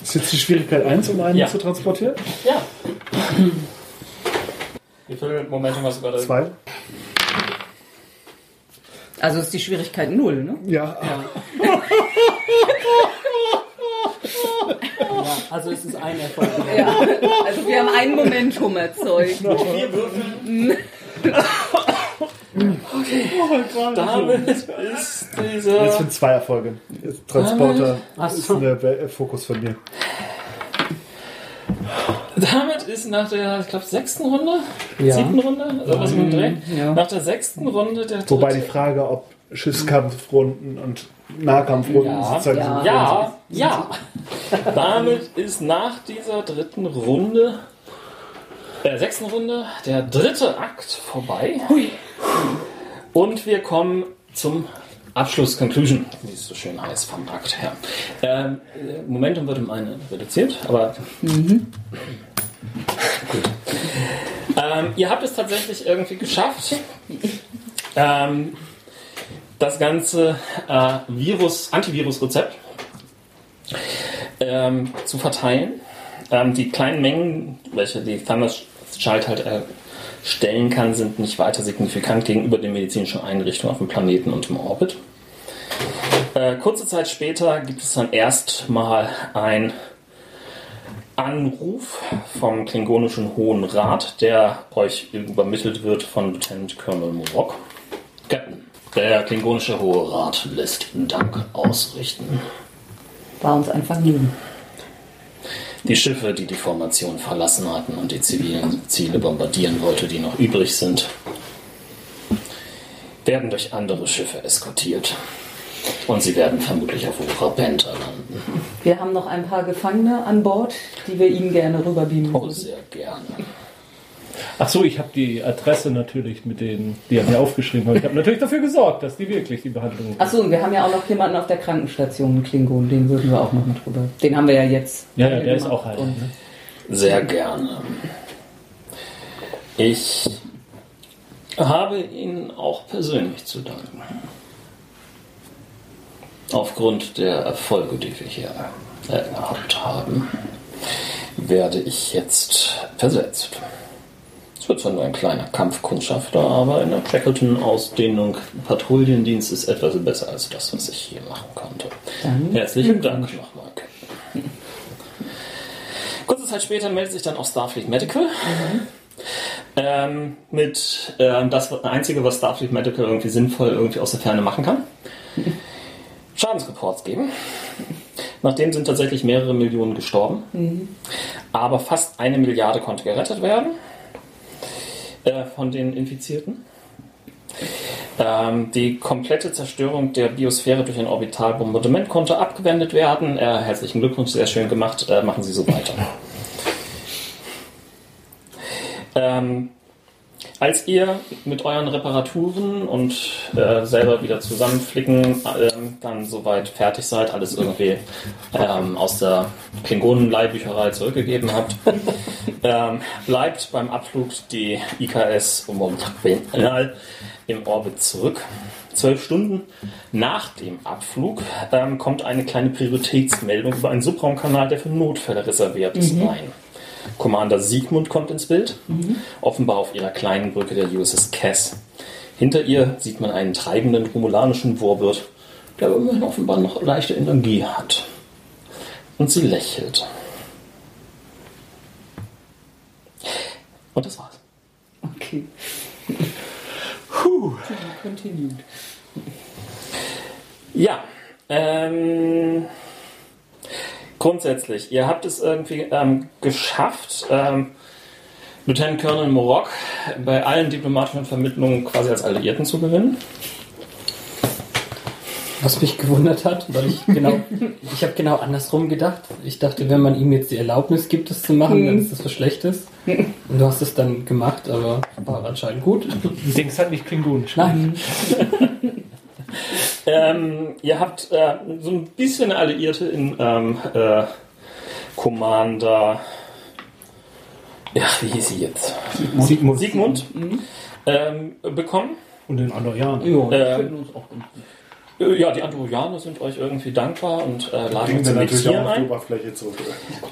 Ist jetzt die Schwierigkeit 1, um einen Ja. zu transportieren? Ja. Wie viele Momente hast du gerade? Zwei. Also ist die Schwierigkeit null, ne? Ja. Ja, also es ist ein Erfolg. Ja. Also wir haben ein Momentum erzeugt. Vier Würfel. Damit ist Jetzt dieser. sind zwei Erfolge. Transporter ist der Fokus von mir. Damit ist nach der, ich glaube, sechsten Runde, Ja. siebten Runde, sowas mit dem Dreh, ja. nach der sechsten Runde der dritte. Wobei die Frage, ob Schiffskampfrunden und Nahkampfrunden Ja. sozusagen Ja. Ja, ja. Damit ist nach dieser dritten Runde, der sechsten Runde, der dritte Akt vorbei. Und wir kommen zum Abschluss, Conclusion, wie es so schön heißt vom Akt her. Ähm, äh, Momentum wird um eine reduziert, aber gut. Ähm, ihr habt es tatsächlich irgendwie geschafft, ähm, das ganze äh, Virus, Antivirus-Rezept ähm, zu verteilen. Ähm, die kleinen Mengen, welche die Thunderchild halt erstellen kann, sind nicht weiter signifikant gegenüber den medizinischen Einrichtungen auf dem Planeten und im Orbit. Äh, kurze Zeit später gibt es dann erstmal ein Anruf vom klingonischen Hohen Rat, der euch übermittelt wird von Lieutenant Colonel Morok. Captain, der klingonische Hohe Rat lässt Dank ausrichten. War uns ein Vergnügen. Die Schiffe, die die Formation verlassen hatten und die zivilen Ziele bombardieren wollte, die noch übrig sind, werden durch andere Schiffe eskortiert. Und sie werden vermutlich auf Urabenta landen. Wir haben noch ein paar Gefangene an Bord, die wir Ihnen gerne rüberbeamen Oh, sehr gerne. Ach so, ich habe die Adresse natürlich mit denen, die haben mir aufgeschrieben. Aber ich habe natürlich dafür gesorgt, dass die wirklich die Behandlung. Achso, und wir haben ja auch noch jemanden auf der Krankenstation, einen Klingon, den würden wir auch noch mit rüber. Den haben wir ja jetzt. Ja, ja, der ist auch halt. Ne? Sehr gerne. Ich habe Ihnen auch persönlich zu danken. Aufgrund der Erfolge, die wir hier gehabt haben, werde ich jetzt versetzt. Es wird zwar nur ein kleiner Kampfkundschafter, aber in der Shackleton-Ausdehnung Patrouillendienst ist etwas besser als das, was ich hier machen konnte. Dann Herzlichen Dank nochmal. Kurze Zeit später meldet sich dann auch Starfleet Medical. Ähm, mit ähm, das Einzige, was Starfleet Medical irgendwie sinnvoll irgendwie aus der Ferne machen kann. Schadensreports geben. Nachdem sind tatsächlich mehrere Millionen gestorben. Aber fast eine Milliarde konnte gerettet werden äh, von den Infizierten. Ähm, die komplette Zerstörung der Biosphäre durch ein Orbitalbombardement konnte abgewendet werden. Äh, herzlichen Glückwunsch, sehr schön gemacht. Äh, machen Sie so weiter. Ähm, als ihr mit euren Reparaturen und äh, selber wieder zusammenflicken ähm, dann soweit fertig seid, alles irgendwie ähm, aus der Klingonen-Leihbücherei zurückgegeben habt, ähm, bleibt beim Abflug die IKS im Orbit zurück. Zwölf Stunden nach dem Abflug ähm, kommt eine kleine Prioritätsmeldung über einen Subraumkanal, der für Notfälle reserviert ist, rein. Commander Siegmund kommt ins Bild, offenbar auf ihrer kleinen Brücke der USS Cass. Hinter ihr sieht man einen treibenden romulanischen Wurwirt, der immerhin offenbar noch leichte Energie hat. Und sie lächelt. Und das war's. Okay. Puh. Continued. Ja, ähm, grundsätzlich, ihr habt es irgendwie ähm, geschafft, ähm, Lieutenant Colonel Morok bei allen diplomatischen Vermittlungen quasi als Alliierten zu gewinnen. Was mich gewundert hat, weil ich genau, ich habe genau andersrum gedacht. Ich dachte, wenn man ihm jetzt die Erlaubnis gibt, das zu machen, dann ist das was Schlechtes. Und du hast es dann gemacht, aber war anscheinend gut. Du denkst halt nicht klingonisch. Nein. Ähm, ihr habt äh, so ein bisschen Alliierte in ähm, äh, Commander. Ja, wie hieß sie jetzt? Siegmund. Sigmund ähm, bekommen. Und den Andorianer. Jo, Ähm, finden uns auch gut. Äh, Ja, die Andorianer sind euch irgendwie dankbar und äh, laden uns natürlich auch auf die. Oberfläche zurück.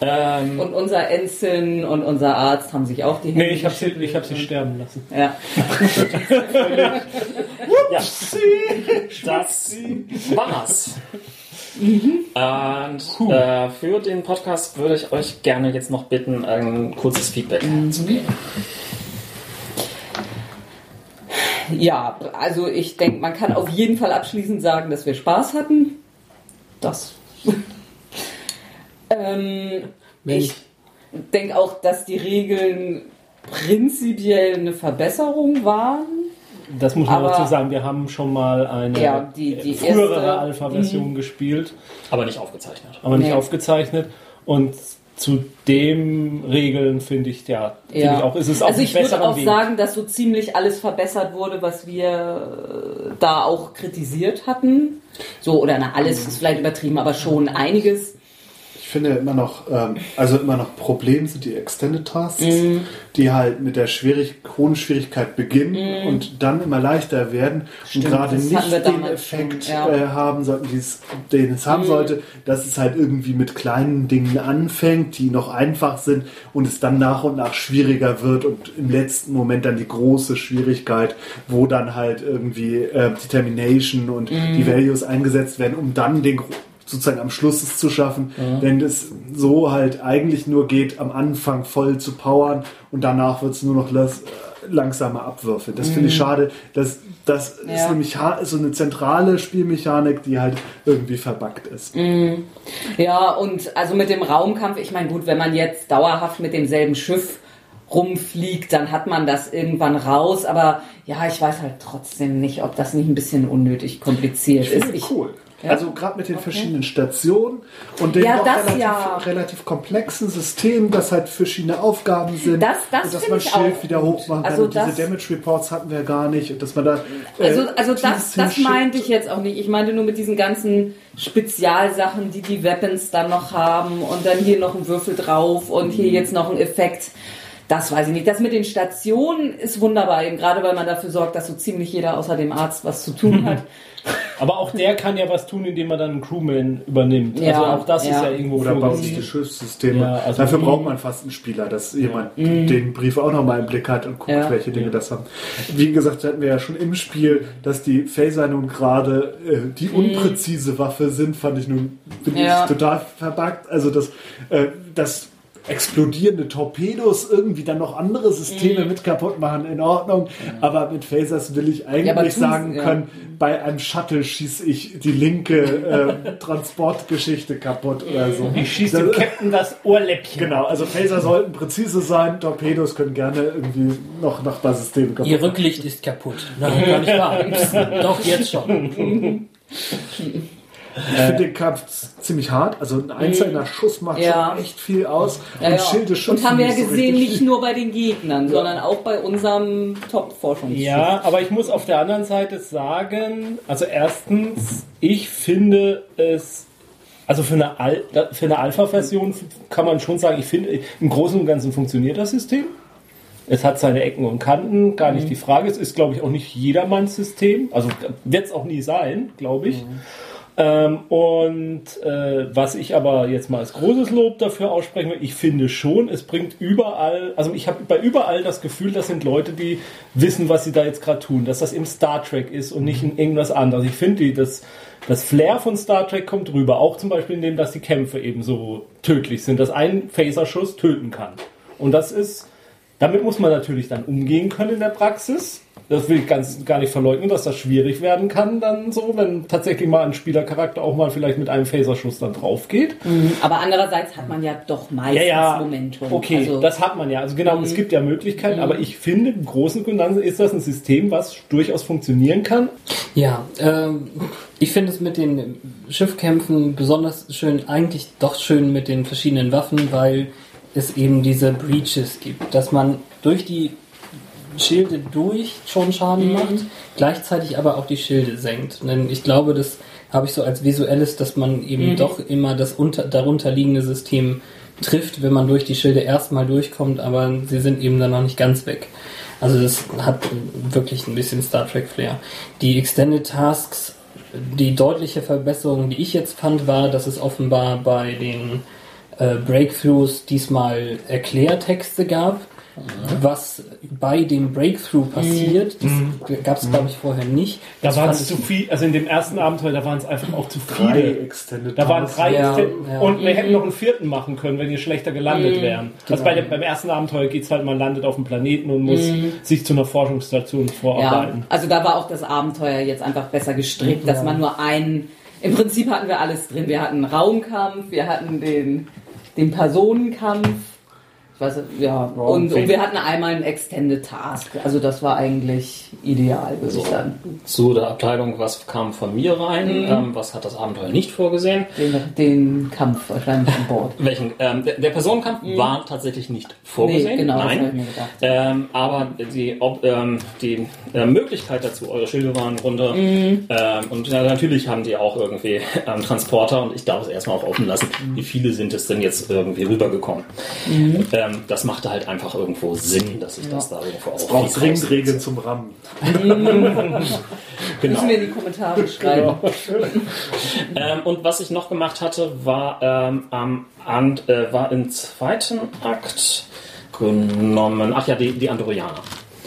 Ähm, Und unser Ensign und unser Arzt haben sich auch die Hände Nee, ich habe sie, ich hab sie sterben lassen. Ja. ja, das war's. Und äh, für den Podcast würde ich euch gerne jetzt noch bitten, ein kurzes Feedback zu geben. Ja, also ich denke, man kann auf jeden Fall abschließend sagen, dass wir Spaß hatten. Das. ähm, ich, denke auch, dass die Regeln prinzipiell eine Verbesserung waren. Das muss man Aber- dazu sagen, wir haben schon mal eine Ja, die- die frühere erste- Alpha-Version gespielt, Aber nicht aufgezeichnet. aber nicht Nee. aufgezeichnet. Und zu dem Regeln finde ich, ja, finde Ja. ich auch, ist es auch also ich würde auch Weg. sagen, dass so ziemlich alles verbessert wurde, was wir äh, da auch kritisiert hatten. So, oder na, alles ist vielleicht übertrieben, aber schon einiges. Ich finde immer noch, ähm, also immer noch Problem sind die Extended Tasks, die halt mit der Schwierig hohen Schwierigkeit beginnen und dann immer leichter werden Stimmt, und gerade nicht den Effekt schon, ja. äh, haben sollten, den es haben sollte, dass es halt irgendwie mit kleinen Dingen anfängt, die noch einfach sind und es dann nach und nach schwieriger wird und im letzten Moment dann die große Schwierigkeit, wo dann halt irgendwie äh, Determination und die Values eingesetzt werden, um dann den sozusagen am Schluss es zu schaffen, wenn es so halt eigentlich nur geht, am Anfang voll zu powern und danach wird es nur noch las langsamer abwürfeln. Das finde ich schade. Das, das ist Ja. nämlich ha- so eine zentrale Spielmechanik, die halt irgendwie verbuggt ist. Ja, und also mit dem Raumkampf, ich meine, gut, wenn man jetzt dauerhaft mit demselben Schiff rumfliegt, dann hat man das irgendwann raus, aber ja, ich weiß halt trotzdem nicht, ob das nicht ein bisschen unnötig kompliziert Ich ist. finde Ich, cool. Also gerade mit den verschiedenen Stationen und dem Ja, relativ, ja. relativ komplexen System, das halt verschiedene Aufgaben sind. Das- das und dass man Schild wieder gut. hochmachen kann. Also und diese Damage Reports hatten wir gar nicht. Und dass man da äh, also, also das, das meinte ich jetzt auch nicht. Ich meinte nur mit diesen ganzen Spezialsachen, die die Weapons dann noch haben und dann hier noch ein Würfel drauf und hier Mhm. jetzt noch ein Effekt. Das weiß ich nicht. Das mit den Stationen ist wunderbar, eben gerade weil man dafür sorgt, dass so ziemlich jeder außer dem Arzt was zu tun hat. Aber auch der kann ja was tun, indem er dann einen Crewman übernimmt. Ja, also auch das ja. ist ja irgendwo Oder baut sich Schiffssysteme. Ja, also Dafür braucht man fast einen Spieler, dass jemand den Brief auch nochmal im Blick hat und guckt, Ja. welche Dinge das haben. Wie gesagt, hatten wir ja schon im Spiel, dass die Phaser nun gerade äh, die unpräzise Waffe sind, fand ich nun bin Ja. ich total verbuggt. Also das, äh, das explodierende Torpedos irgendwie dann noch andere Systeme mit kaputt machen, in Ordnung. Aber mit Phasers will ich eigentlich sagen ja. können, bei einem Shuttle schieße ich die linke äh, Transportgeschichte kaputt oder so. Ich schieße dem Captain das Ohrläppchen. Genau, also Phaser sollten präzise sein, Torpedos können gerne irgendwie noch Nachbarsysteme kaputt Ihr Rücklicht ist kaputt. Nein, gar nicht wahr. Doch, jetzt schon. Ich finde den Kampf ziemlich hart. Also ein einzelner Schuss macht Ja. schon echt viel aus. Ja, und ja. Schilde schützen Und haben wir ja so gesehen, nicht nur bei den Gegnern, sondern auch bei unserem Top-Forschungsschiff. Ja, aber ich muss auf der anderen Seite sagen, also erstens, ich finde es, also für eine, Al für eine Alpha-Version kann man schon sagen, ich finde, im Großen und Ganzen funktioniert das System. Es hat seine Ecken und Kanten, gar nicht die Frage. Es ist, glaube ich, auch nicht jedermanns System. Also wird es auch nie sein, glaube ich. Ähm, und äh, was ich aber jetzt mal als großes Lob dafür aussprechen will, ich finde schon, es bringt überall, also ich habe bei überall das Gefühl, das sind Leute, die wissen, was sie da jetzt gerade tun, dass das im Star Trek ist und nicht in irgendwas anderes. Ich finde, das, das Flair von Star Trek kommt rüber, auch zum Beispiel in dem, dass die Kämpfe eben so tödlich sind, dass ein Phaserschuss töten kann. Und das ist, damit muss man natürlich dann umgehen können in der Praxis. Das will ich ganz gar nicht verleugnen, dass das schwierig werden kann, dann so, wenn tatsächlich mal ein Spielercharakter auch mal vielleicht mit einem Phaserschuss dann drauf geht. Aber andererseits hat man ja doch meistens Momentum. Okay, Also, das hat man ja. Also genau, es gibt ja Möglichkeiten, aber ich finde, im Großen und Ganzen ist das ein System, was durchaus funktionieren kann. Ja, ähm, ich finde es mit den Schiffkämpfen besonders schön, eigentlich doch schön mit den verschiedenen Waffen, weil es eben diese Breaches gibt, dass man durch die Schilde durch schon Schaden macht, gleichzeitig aber auch die Schilde senkt. Denn ich glaube, das habe ich so als visuelles, dass man eben doch immer das unter, darunter liegende System trifft, wenn man durch die Schilde erstmal durchkommt, aber sie sind eben dann noch nicht ganz weg. Also das hat wirklich ein bisschen Star Trek Flair. Die Extended Tasks, die deutliche Verbesserung, die ich jetzt fand, war, dass es offenbar bei den äh, Breakthroughs diesmal Erklärtexte gab. Was bei dem Breakthrough passiert, das gab es glaube ich vorher nicht. Da waren es zu viel, also in dem ersten Abenteuer, da waren es einfach auch zu Drei viele. Extended Da waren drei Ja, Extend- ja. und wir hätten noch einen vierten machen können, wenn die schlechter gelandet wären. Also bei dem, beim ersten Abenteuer geht's halt, man landet auf dem Planeten und muss sich zu einer Forschungsstation ja, vorarbeiten. also da war auch das Abenteuer jetzt einfach besser gestrickt, dass man nur einen. Im Prinzip hatten wir alles drin. Wir hatten einen Raumkampf, wir hatten den, den Personenkampf Ich weiß, ja. Und, und wir hatten einmal einen Extended Task. Also das war eigentlich ideal, würde ich sagen. Zu der Abteilung, was kam von mir rein, ähm, was hat das Abenteuer nicht vorgesehen. Den, den Kampf wahrscheinlich an Bord. Welchen? Ähm, der, der Personenkampf war tatsächlich nicht vorgesehen. Nee, genau, Nein. Ähm, aber die, ob, ähm, die äh, Möglichkeit dazu, eure Schilde waren runter. Ähm, und ja, natürlich haben die auch irgendwie ähm, Transporter und ich darf es erstmal auch offen lassen. Wie viele sind es denn jetzt irgendwie rübergekommen? Ähm, das machte halt einfach irgendwo Sinn, dass ich das da irgendwo auch Braucht dringend Regeln zum Rammen. Genau. Müssen wir in die Kommentare schreiben. Ähm, und was ich noch gemacht hatte, war ähm, am and, äh, war im zweiten Akt genommen. Ach ja, die, die Andorianer.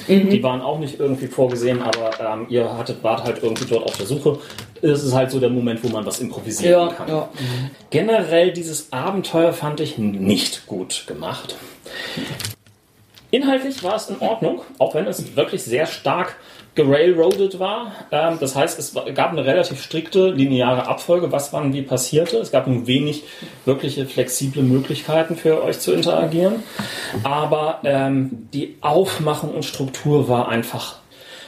Die waren auch nicht irgendwie vorgesehen, aber ähm, ihr hattet, wart halt irgendwie dort auf der Suche. Es ist halt so der Moment, wo man was improvisieren Ja, kann. ja. Generell dieses Abenteuer fand ich nicht gut gemacht. Inhaltlich war es in Ordnung, auch wenn es wirklich sehr stark gerailroadet war. Ähm, das heißt, es gab eine relativ strikte lineare Abfolge, was wann wie passierte. Es gab nur wenig wirkliche flexible Möglichkeiten für euch zu interagieren. Aber ähm, die Aufmachung und Struktur war einfach.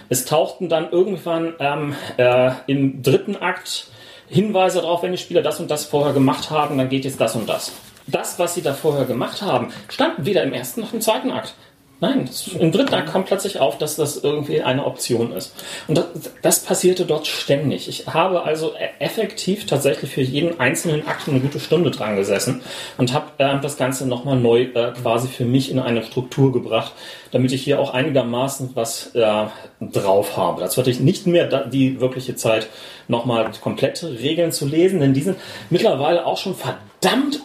Es tauchten dann irgendwann ähm, äh, im dritten Akt Hinweise darauf, wenn die Spieler das und das vorher gemacht haben, dann geht jetzt das und das. Das, was sie da vorher gemacht haben, stand weder im ersten noch im zweiten Akt. Nein, im dritten Akt kam plötzlich auf, dass das irgendwie eine Option ist. Und das, das passierte dort ständig. Ich habe also e- effektiv tatsächlich für jeden einzelnen Akt eine gute Stunde dran gesessen und habe äh, das Ganze nochmal neu äh, quasi für mich in eine Struktur gebracht, damit ich hier auch einigermaßen was äh, drauf habe. Dazu hatte ich nicht mehr die wirkliche Zeit, nochmal komplette Regeln zu lesen, denn die sind mittlerweile auch schon verdammt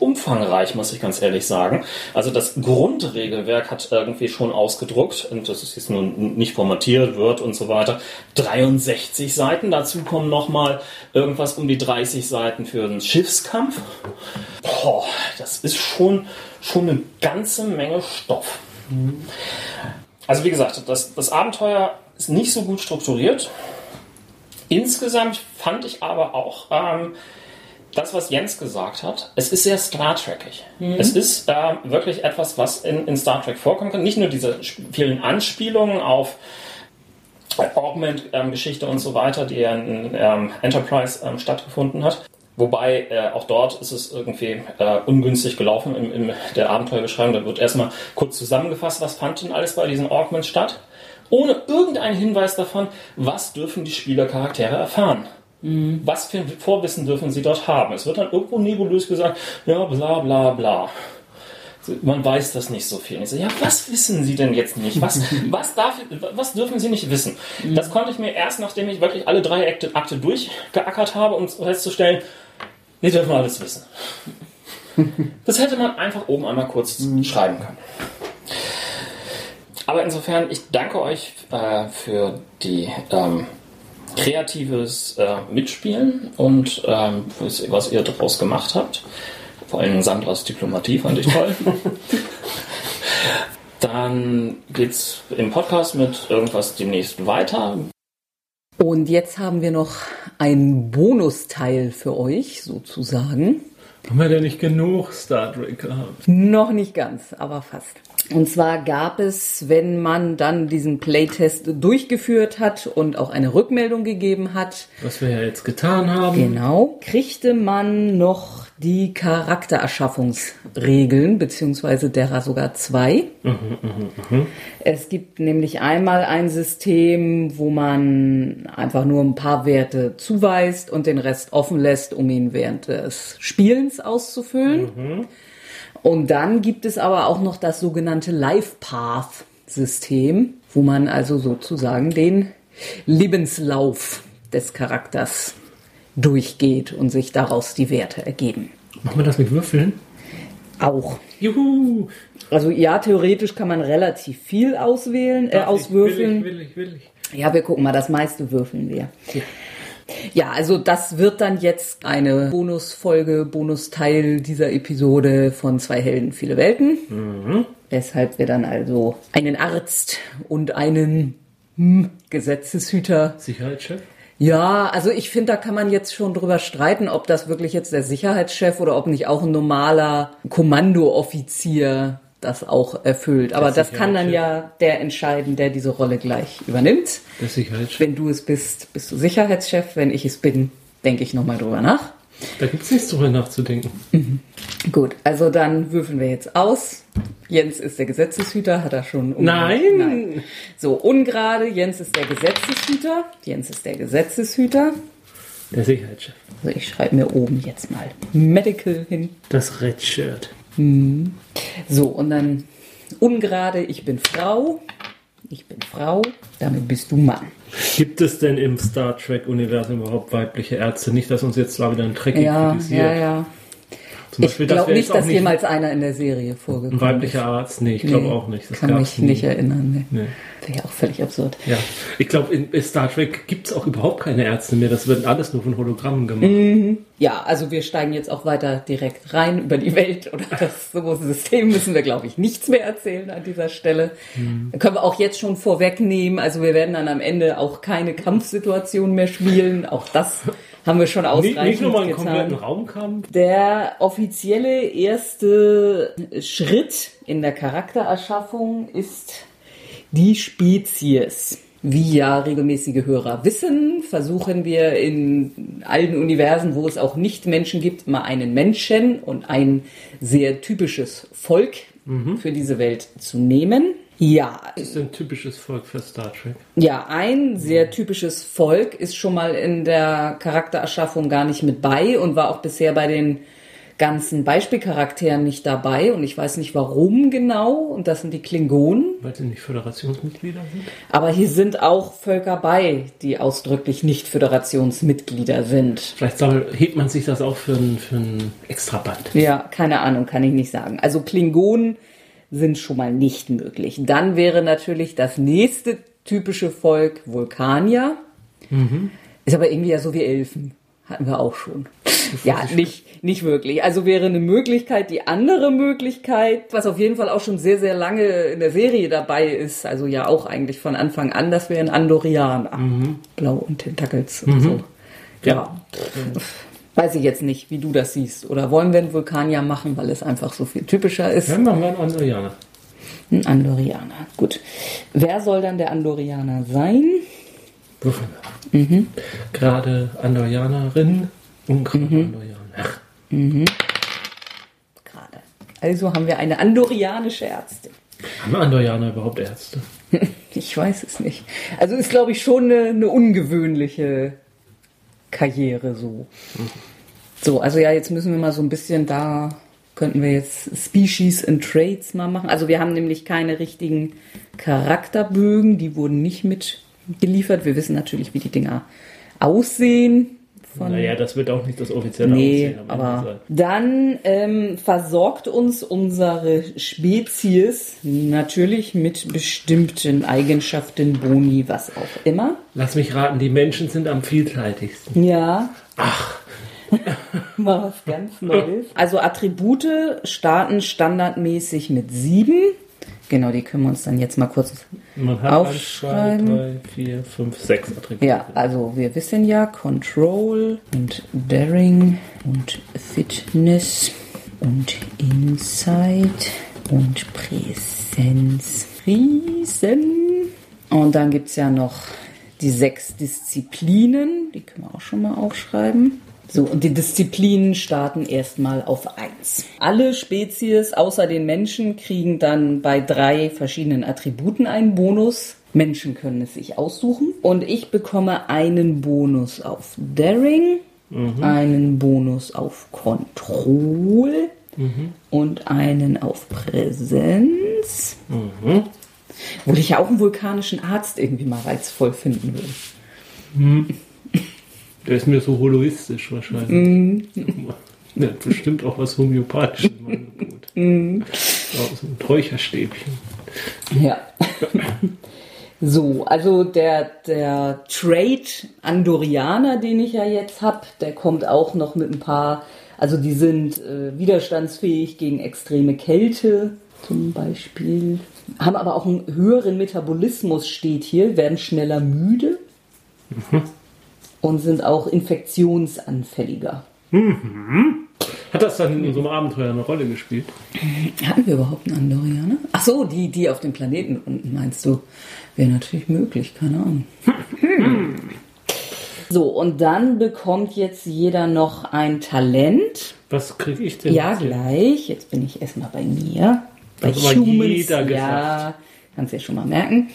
umfangreich, muss ich ganz ehrlich sagen. Also das Grundregelwerk hat irgendwie schon ausgedruckt und das ist jetzt nur nicht formatiert wird und so weiter. 63 Seiten, dazu kommen nochmal irgendwas um die 30 Seiten für den Schiffskampf. Boah, das ist schon, schon eine ganze Menge Stoff. Also wie gesagt, das, das Abenteuer ist nicht so gut strukturiert. Insgesamt fand ich aber auch ähm, das, was Jens gesagt hat, es ist sehr Star Trekig. Es ist ähm, wirklich etwas, was in, in Star Trek vorkommen kann. Nicht nur diese vielen Anspielungen auf Augment-Geschichte und so weiter, die ja in ähm, Enterprise ähm, stattgefunden hat. Wobei äh, auch dort ist es irgendwie äh, ungünstig gelaufen in, in der Abenteuerbeschreibung. Da wird erstmal kurz zusammengefasst, was fand denn alles bei diesen Augments statt, ohne irgendeinen Hinweis davon, was dürfen die Spielercharaktere erfahren. Was für ein Vorwissen dürfen sie dort haben? Es wird dann irgendwo nebulös gesagt, ja, bla bla bla. Man weiß das nicht so viel. Ich so, ja, was wissen Sie denn jetzt nicht? Was, was, darf, was dürfen Sie nicht wissen? Das konnte ich mir erst, nachdem ich wirklich alle drei Akte, Akte durchgeackert habe, um festzustellen, wir dürfen alles wissen. Das hätte man einfach oben einmal kurz schreiben können. Aber insofern, ich danke euch äh, für die ähm, kreatives äh, Mitspielen und ähm, was, ihr daraus gemacht habt. Vor allem Sandras Diplomatie fand ich toll. Dann geht's im Podcast mit irgendwas demnächst weiter. Und jetzt haben wir noch einen Bonusteil für euch, sozusagen. Haben wir denn nicht genug Star Trek gehabt? Noch nicht ganz, aber fast. Und zwar gab es, wenn man dann diesen Playtest durchgeführt hat und auch eine Rückmeldung gegeben hat, Was wir ja jetzt getan haben. genau, kriegte man noch die Charaktererschaffungsregeln, beziehungsweise derer sogar zwei. Es gibt nämlich einmal ein System, wo man einfach nur ein paar Werte zuweist und den Rest offen lässt, um ihn während des Spielens auszufüllen. Und dann gibt es aber auch noch das sogenannte Life Path System, wo man also sozusagen den Lebenslauf des Charakters durchgeht und sich daraus die Werte ergeben. Machen wir das mit Würfeln? Auch. Juhu! Also ja, theoretisch kann man relativ viel auswählen, äh, auswürfeln. Will ich, will ich, will ich. Ja, wir gucken mal, das meiste würfeln wir. Ja, also das wird dann jetzt eine Bonusfolge, Bonusteil dieser Episode von Zwei Helden, viele Welten. Weshalb wir dann also einen Arzt und einen hm, Gesetzeshüter. Sicherheitschef? Ja, also ich finde, da kann man jetzt schon drüber streiten, ob das wirklich jetzt der Sicherheitschef oder ob nicht auch ein normaler Kommandooffizier das auch erfüllt. Aber das kann dann ja der entscheiden, der diese Rolle gleich übernimmt. Der Sicherheitschef. Wenn du es bist, bist du Sicherheitschef. Wenn ich es bin, denke ich nochmal drüber nach. Da gibt es nichts drüber nachzudenken. Gut, also dann würfeln wir jetzt aus. Jens ist der Gesetzeshüter, hat er schon. um- Nein! So, ungerade. Jens ist der Gesetzeshüter. Jens ist der Gesetzeshüter. Der Sicherheitschef. Also ich schreibe mir oben jetzt mal Medical hin. Das Red Shirt. So, und dann ungerade. Ich bin Frau. Ich bin Frau. Damit bist du Mann. Gibt es denn im Star Trek-Universum überhaupt weibliche Ärzte? Nicht, dass uns jetzt da wieder ein Trekkie Ja, kritisiert. ja, ja. Zum Ich Beispiel, glaube nicht, dass jemals einer in der Serie vorgekommen ein weiblicher Arzt. Nee, ich glaube Nee, auch nicht. Das kann mich nie. nicht erinnern. Nee. Nee. Wäre ja auch völlig absurd. Ja, ich glaube, in Star Trek gibt es auch überhaupt keine Ärzte mehr. Das wird alles nur von Hologrammen gemacht. Mhm. Ja, also wir steigen jetzt auch weiter direkt rein über die Welt oder das System müssen wir, glaube ich, nichts mehr erzählen an dieser Stelle. Mhm. Können wir auch jetzt schon vorwegnehmen. Also wir werden dann am Ende auch keine Kampfsituation mehr spielen. Auch das haben wir schon Nicht, ausreichend nicht nur mal einen kompletten Raumkampf. Der offizielle erste Schritt in der Charaktererschaffung ist die Spezies. Wie ja regelmäßige Hörer wissen, versuchen wir in allen Universen, wo es auch Nicht-Menschen gibt, immer einen Menschen und ein sehr typisches Volk für diese Welt zu nehmen. Ja, Das ist ein typisches Volk für Star Trek. ja, ein sehr typisches Volk ist schon mal in der Charaktererschaffung gar nicht mit bei und war auch bisher bei den ganzen Beispielcharakteren nicht dabei und ich weiß nicht warum genau und das sind die Klingonen. Weil sie nicht Föderationsmitglieder sind. Aber hier sind auch Völker bei, die ausdrücklich nicht Föderationsmitglieder sind. Vielleicht soll, hebt man sich das auch für ein, für ein Extraband. Ja, keine Ahnung, kann ich nicht sagen. Also Klingonen sind schon mal nicht möglich. Dann wäre natürlich das nächste typische Volk Vulkanier. Ist aber irgendwie ja so wie Elfen. Hatten wir auch schon. Ja, nicht, nicht wirklich. Also wäre eine Möglichkeit, die andere Möglichkeit, was auf jeden Fall auch schon sehr, sehr lange in der Serie dabei ist, also ja auch eigentlich von Anfang an, das wären Andorianer. Blau und Tentacles und so. Ja. Weiß ich jetzt nicht, wie du das siehst. Oder wollen wir einen Vulkanier machen, weil es einfach so viel typischer ist? Dann machen wir einen Andorianer. Ein Andorianer. Gut. Wer soll dann der Andorianer sein? Würfeln wir. Gerade Andorianerin und gerade Andorianer. Gerade. Also haben wir eine andorianische Ärztin. Haben Andorianer überhaupt Ärzte? Ich weiß es nicht. Also ist, glaube ich, schon eine, eine ungewöhnliche Karriere so. So, also ja, jetzt müssen wir mal so ein bisschen da, könnten wir jetzt Species and Traits mal machen. Also wir haben nämlich keine richtigen Charakterbögen, die wurden nicht mitgeliefert. Wir wissen natürlich, wie die Dinger aussehen. Von Naja, das wird auch nicht das offizielle Nee, Aussehen aber dann ähm, versorgt uns unsere Spezies natürlich mit bestimmten Eigenschaften, Boni, was auch immer. Lass mich raten, die Menschen sind am vielseitigsten. Ja. Ach. Mal was ganz Neues. Also Attribute starten standardmäßig mit sieben. Genau, die können wir uns dann jetzt mal kurz Man hat Aufschreiben. 1, 2, 3, 4, 5, 6 Attribute. Ja, also wir wissen ja Control und Daring und Fitness und Insight und Präsenz. Riesen. Und dann gibt es ja noch die sechs Disziplinen, die können wir auch schon mal aufschreiben. So, und die Disziplinen starten erstmal auf 1. Alle Spezies außer den Menschen kriegen dann bei drei verschiedenen Attributen einen Bonus. Menschen können es sich aussuchen. Und ich bekomme einen Bonus auf Daring, einen Bonus auf Control und einen auf Präsenz. Wo ich ja auch einen vulkanischen Arzt irgendwie mal reizvoll finden würde. Der ist mir so holoistisch wahrscheinlich. Mhm. Der hat bestimmt auch was Homöopathisches im Angebot. Mhm. Ja, so ein Räucherstäbchen. Ja. So, also der, der Trade Andorianer, den ich ja jetzt habe, der kommt auch noch mit ein paar, also die sind äh, widerstandsfähig gegen extreme Kälte zum Beispiel, haben aber auch einen höheren Metabolismus, steht hier, werden schneller müde und sind auch infektionsanfälliger. Hat das dann in unserem Abenteuer eine Rolle gespielt? Hatten wir überhaupt einen Andorianer? Ach so, die, die auf dem Planeten unten meinst du? Wäre natürlich möglich, keine Ahnung. So, und dann bekommt jetzt jeder noch ein Talent. Was kriege ich denn? Ja, gleich. Jetzt bin ich erstmal bei mir. Bei aber jeder ja, kannst ja schon mal merken.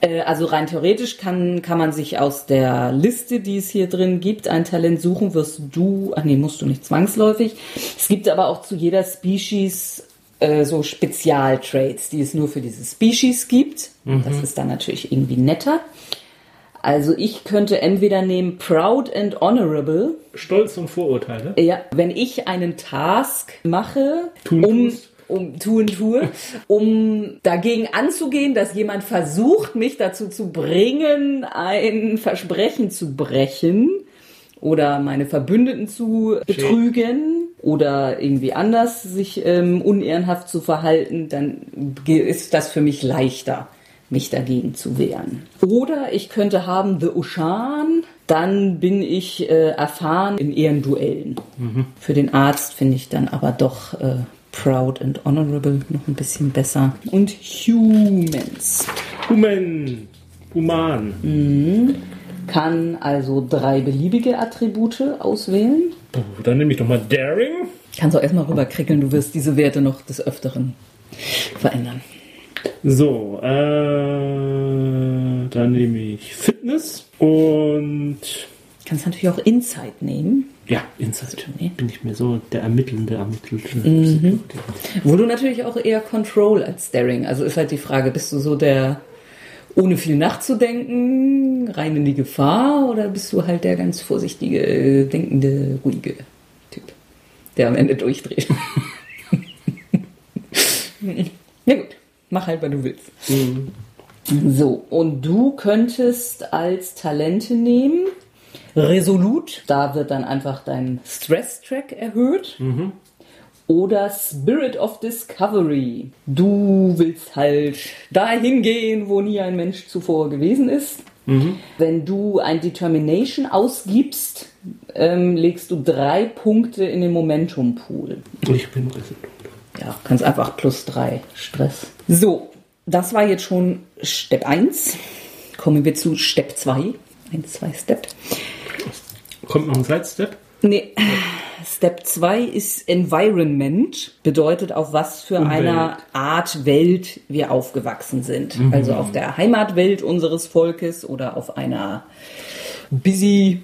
Äh, Also rein theoretisch kann, kann man sich aus der Liste, die es hier drin gibt, ein Talent suchen, wirst du, ach nee, musst du nicht zwangsläufig. Es gibt aber auch zu jeder Species äh, so Spezialtraits, die es nur für diese Species gibt. Mhm. Das ist dann natürlich irgendwie netter. Also ich könnte entweder nehmen Proud and Honorable, Stolz und Vorurteile. ja, wenn ich einen Task mache, Tun um, tust. Um tun tue, um dagegen anzugehen, dass jemand versucht, mich dazu zu bringen, ein Versprechen zu brechen oder meine Verbündeten zu betrügen oder irgendwie anders sich ähm, unehrenhaft zu verhalten, dann ist das für mich leichter mich dagegen zu wehren. Oder ich könnte haben The Ushan, dann bin ich äh, erfahren in Ehrenduellen. Für den Arzt finde ich dann aber doch äh, Proud and Honorable noch ein bisschen besser. Und Humans Human. Human. kann also drei beliebige Attribute auswählen. Dann nehme ich doch mal Daring. Kannst auch erstmal rüberkrickeln, du wirst diese Werte noch des Öfteren verändern. So, äh, dann nehme ich Fitness und Kannst natürlich auch Insight nehmen, ja, Insight. Nee. Bin ich mir so der ermittelnde, ermittelte. wo du natürlich auch eher Control als Daring. Also ist halt die Frage, bist du so der ohne viel nachzudenken, rein in die Gefahr oder bist du halt der ganz vorsichtige, denkende, ruhige Typ, der am Ende durchdreht? ja gut, mach halt, was du willst. So, und du könntest als Talente nehmen Resolut, da wird dann einfach dein Stress-Track erhöht. Oder Spirit of Discovery. Du willst halt dahin gehen, wo nie ein Mensch zuvor gewesen ist. Wenn du ein Determination ausgibst, ähm, legst du drei Punkte in den Momentum-Pool. Ich bin resolut. Ja, kannst einfach plus drei Stress. So, das war jetzt schon Step 1. Kommen wir zu Step 2. 1, 2 Step. Kommt noch ein Sidestep? Nee, Step 2 ist Environment, bedeutet auf was für Umwelt. einer Art Welt wir aufgewachsen sind. Also auf der Heimatwelt unseres Volkes oder auf einer busy,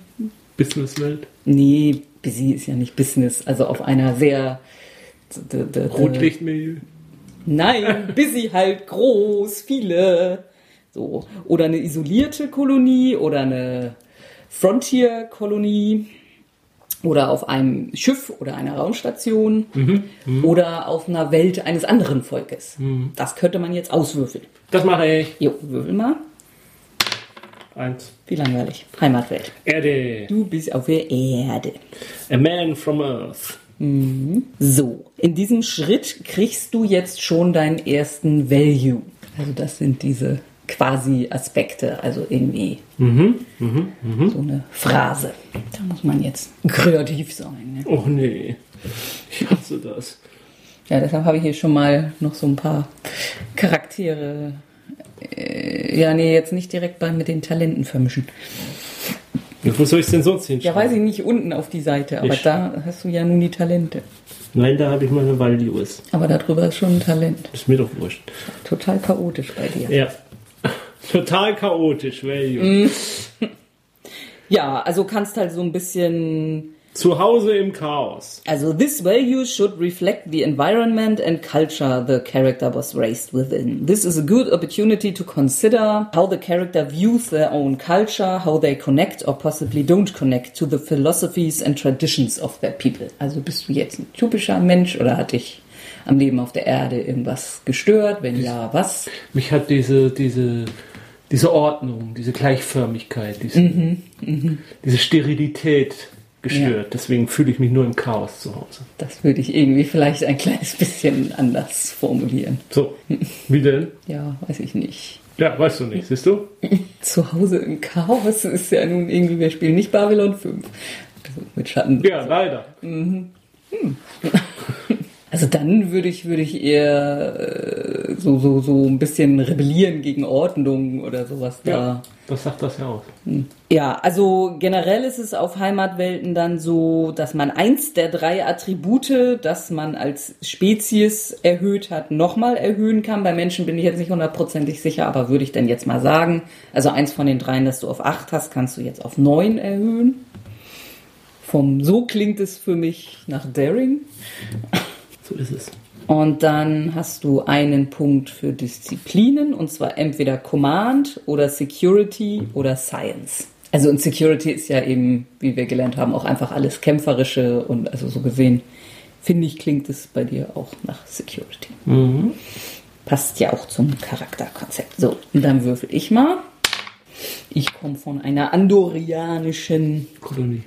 Businesswelt. nee, busy ist ja nicht Business, also auf einer sehr Rotlichtmilieu. Nein, busy halt groß, viele. So. Oder eine isolierte Kolonie oder eine Frontier-Kolonie. Oder auf einem Schiff oder einer Raumstation. Oder auf einer Welt eines anderen Volkes. Das könnte man jetzt auswürfeln. Das mache ich. Jo, würfel mal. Eins. Wie langweilig. Heimatwelt. Erde. Du bist auf der Erde. A man from Earth. So, in diesem Schritt kriegst du jetzt schon deinen ersten Value. Also das sind diese quasi Aspekte, also irgendwie so eine Phrase. Da muss man jetzt kreativ sein. Ne? Oh nee. Ich hasse das. Ja, deshalb habe ich hier schon mal noch so ein paar Charaktere. Äh, ja, nee, jetzt nicht direkt bei mit den Talenten vermischen. Wo soll ich denn sonst Ja, hinschreiben? weiß ich nicht, unten auf die Seite, aber Ich- da hast du ja nun die Talente. Nein, da habe ich meine Values. Aber darüber ist schon ein Talent. Ist mir doch wurscht. Total chaotisch bei dir. Ja. Total chaotisch, Value. Ja, also kannst halt so ein bisschen. Zu Hause im Chaos. Also, this value should reflect the environment and culture the character was raised within. This is a good opportunity to consider how the character views their own culture, how they connect or possibly don't connect to the philosophies and traditions of their people. Also, bist du jetzt ein typischer Mensch oder hat dich am Leben auf der Erde irgendwas gestört? Wenn ja, was? Mich hat diese, diese, diese Ordnung, diese Gleichförmigkeit, diese, diese Sterilität gestört. Deswegen fühle ich mich nur im Chaos zu Hause. Das würde ich irgendwie vielleicht ein kleines bisschen anders formulieren. So, wie denn? Ja, weiß ich nicht. Ja, weißt du nicht, siehst du? Zu Hause im Chaos ist ja nun irgendwie, wir spielen nicht Babylon 5. Also mit Schatten. Ja, leider. Also dann würde ich, würde ich eher äh, so, so, so ein bisschen rebellieren gegen Ordnung oder sowas da. Ja, das sagt das ja aus. Ja, also generell ist es auf Heimatwelten dann so, dass man eins der drei Attribute, das man als Spezies erhöht hat, nochmal erhöhen kann. Bei Menschen bin ich jetzt nicht hundertprozentig sicher, aber würde ich dann jetzt mal sagen, also eins von den dreien, das du auf acht hast, kannst du jetzt auf neun erhöhen. Vom so klingt es für mich nach Daring. So ist es. Und dann hast du einen Punkt für Disziplinen, und zwar entweder Command oder Security oder Science. Also und Security ist ja eben, wie wir gelernt haben, auch einfach alles Kämpferische und also so gesehen, finde ich, klingt es bei dir auch nach Security. Passt ja auch zum Charakterkonzept. So, und dann würfel ich mal. Ich komme von einer andorianischen Kolonie.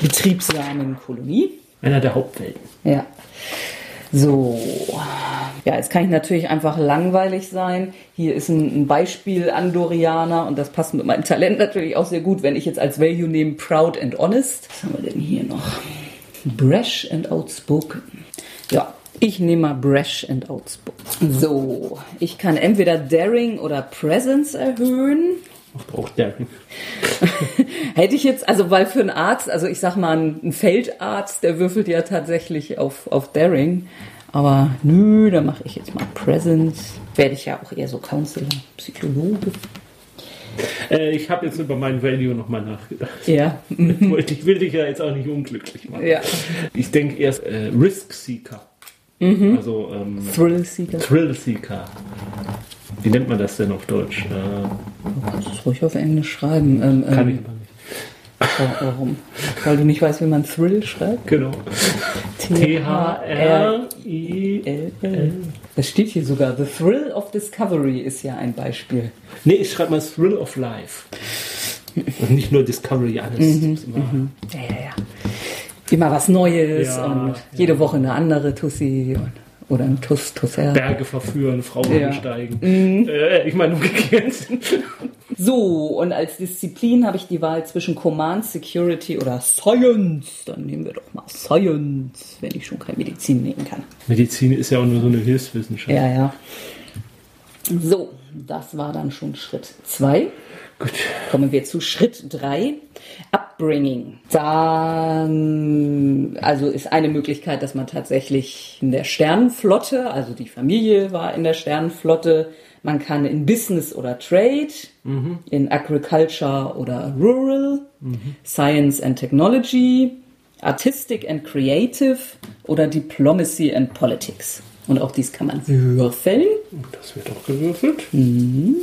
betriebsamen Kolonie. Einer der Hauptwelten. Ja. So. Ja, jetzt kann ich natürlich einfach langweilig sein. Hier ist ein, ein Beispiel Andorianer und das passt mit meinem Talent natürlich auch sehr gut, wenn ich jetzt als Value nehme Proud and Honest. Was haben wir denn hier noch? Brash and Outspoken. Ja, ich nehme mal Brash and Outspoken. So, ich kann entweder Daring oder Presence erhöhen. Daring? Hätte ich jetzt, also weil für einen Arzt, also ich sag mal, ein Feldarzt, der würfelt ja tatsächlich auf, auf Daring. Aber nö, da mache ich jetzt mal Presence. Werde ich ja auch eher so Counselor, Psychologe. Äh, ich habe jetzt über meinen Value nochmal nachgedacht. Ja. Ich will dich ja jetzt auch nicht unglücklich machen. ja. Ich denke erst äh, Risk Seeker. Also ähm, Thrill Seeker. Thrill Seeker. Wie nennt man das denn auf Deutsch? Du kannst es ruhig auf Englisch schreiben. Ähm, kann ich ähm, aber nicht. wa- Warum? Weil du nicht weißt, wie man Thrill schreibt? Genau. T-H-R-I. T-H-R-I-L-L. Das steht hier sogar. The Thrill of Discovery ist ja ein Beispiel. Nee, ich schreibe mal Thrill of Life. Und nicht nur Discovery, alles. Mhm, immer- Ja, ja, ja. Immer was Neues Ja, und jede Woche eine andere Tussi und, oder ein Tuss, Tusser. Berge verführen, Frauen Ja. besteigen. Äh, ich meine umgekehrt. So, und als Disziplin habe ich die Wahl zwischen Command, Security oder Science. Dann nehmen wir doch mal Science, wenn ich schon keine Medizin nehmen kann. Medizin ist ja auch nur so eine Hilfswissenschaft. Ja, ja. So, das war dann schon Schritt 2. Gut. Kommen wir zu Schritt 3. Upbringing. Dann, also ist eine Möglichkeit, dass man tatsächlich in der Sternenflotte, also die Familie war in der Sternenflotte, man kann in Business oder Trade, in Agriculture oder Rural, Science and Technology, Artistic and Creative oder Diplomacy and Politics. Und auch dies kann man würfeln. Das wird auch gewürfelt. Mhm.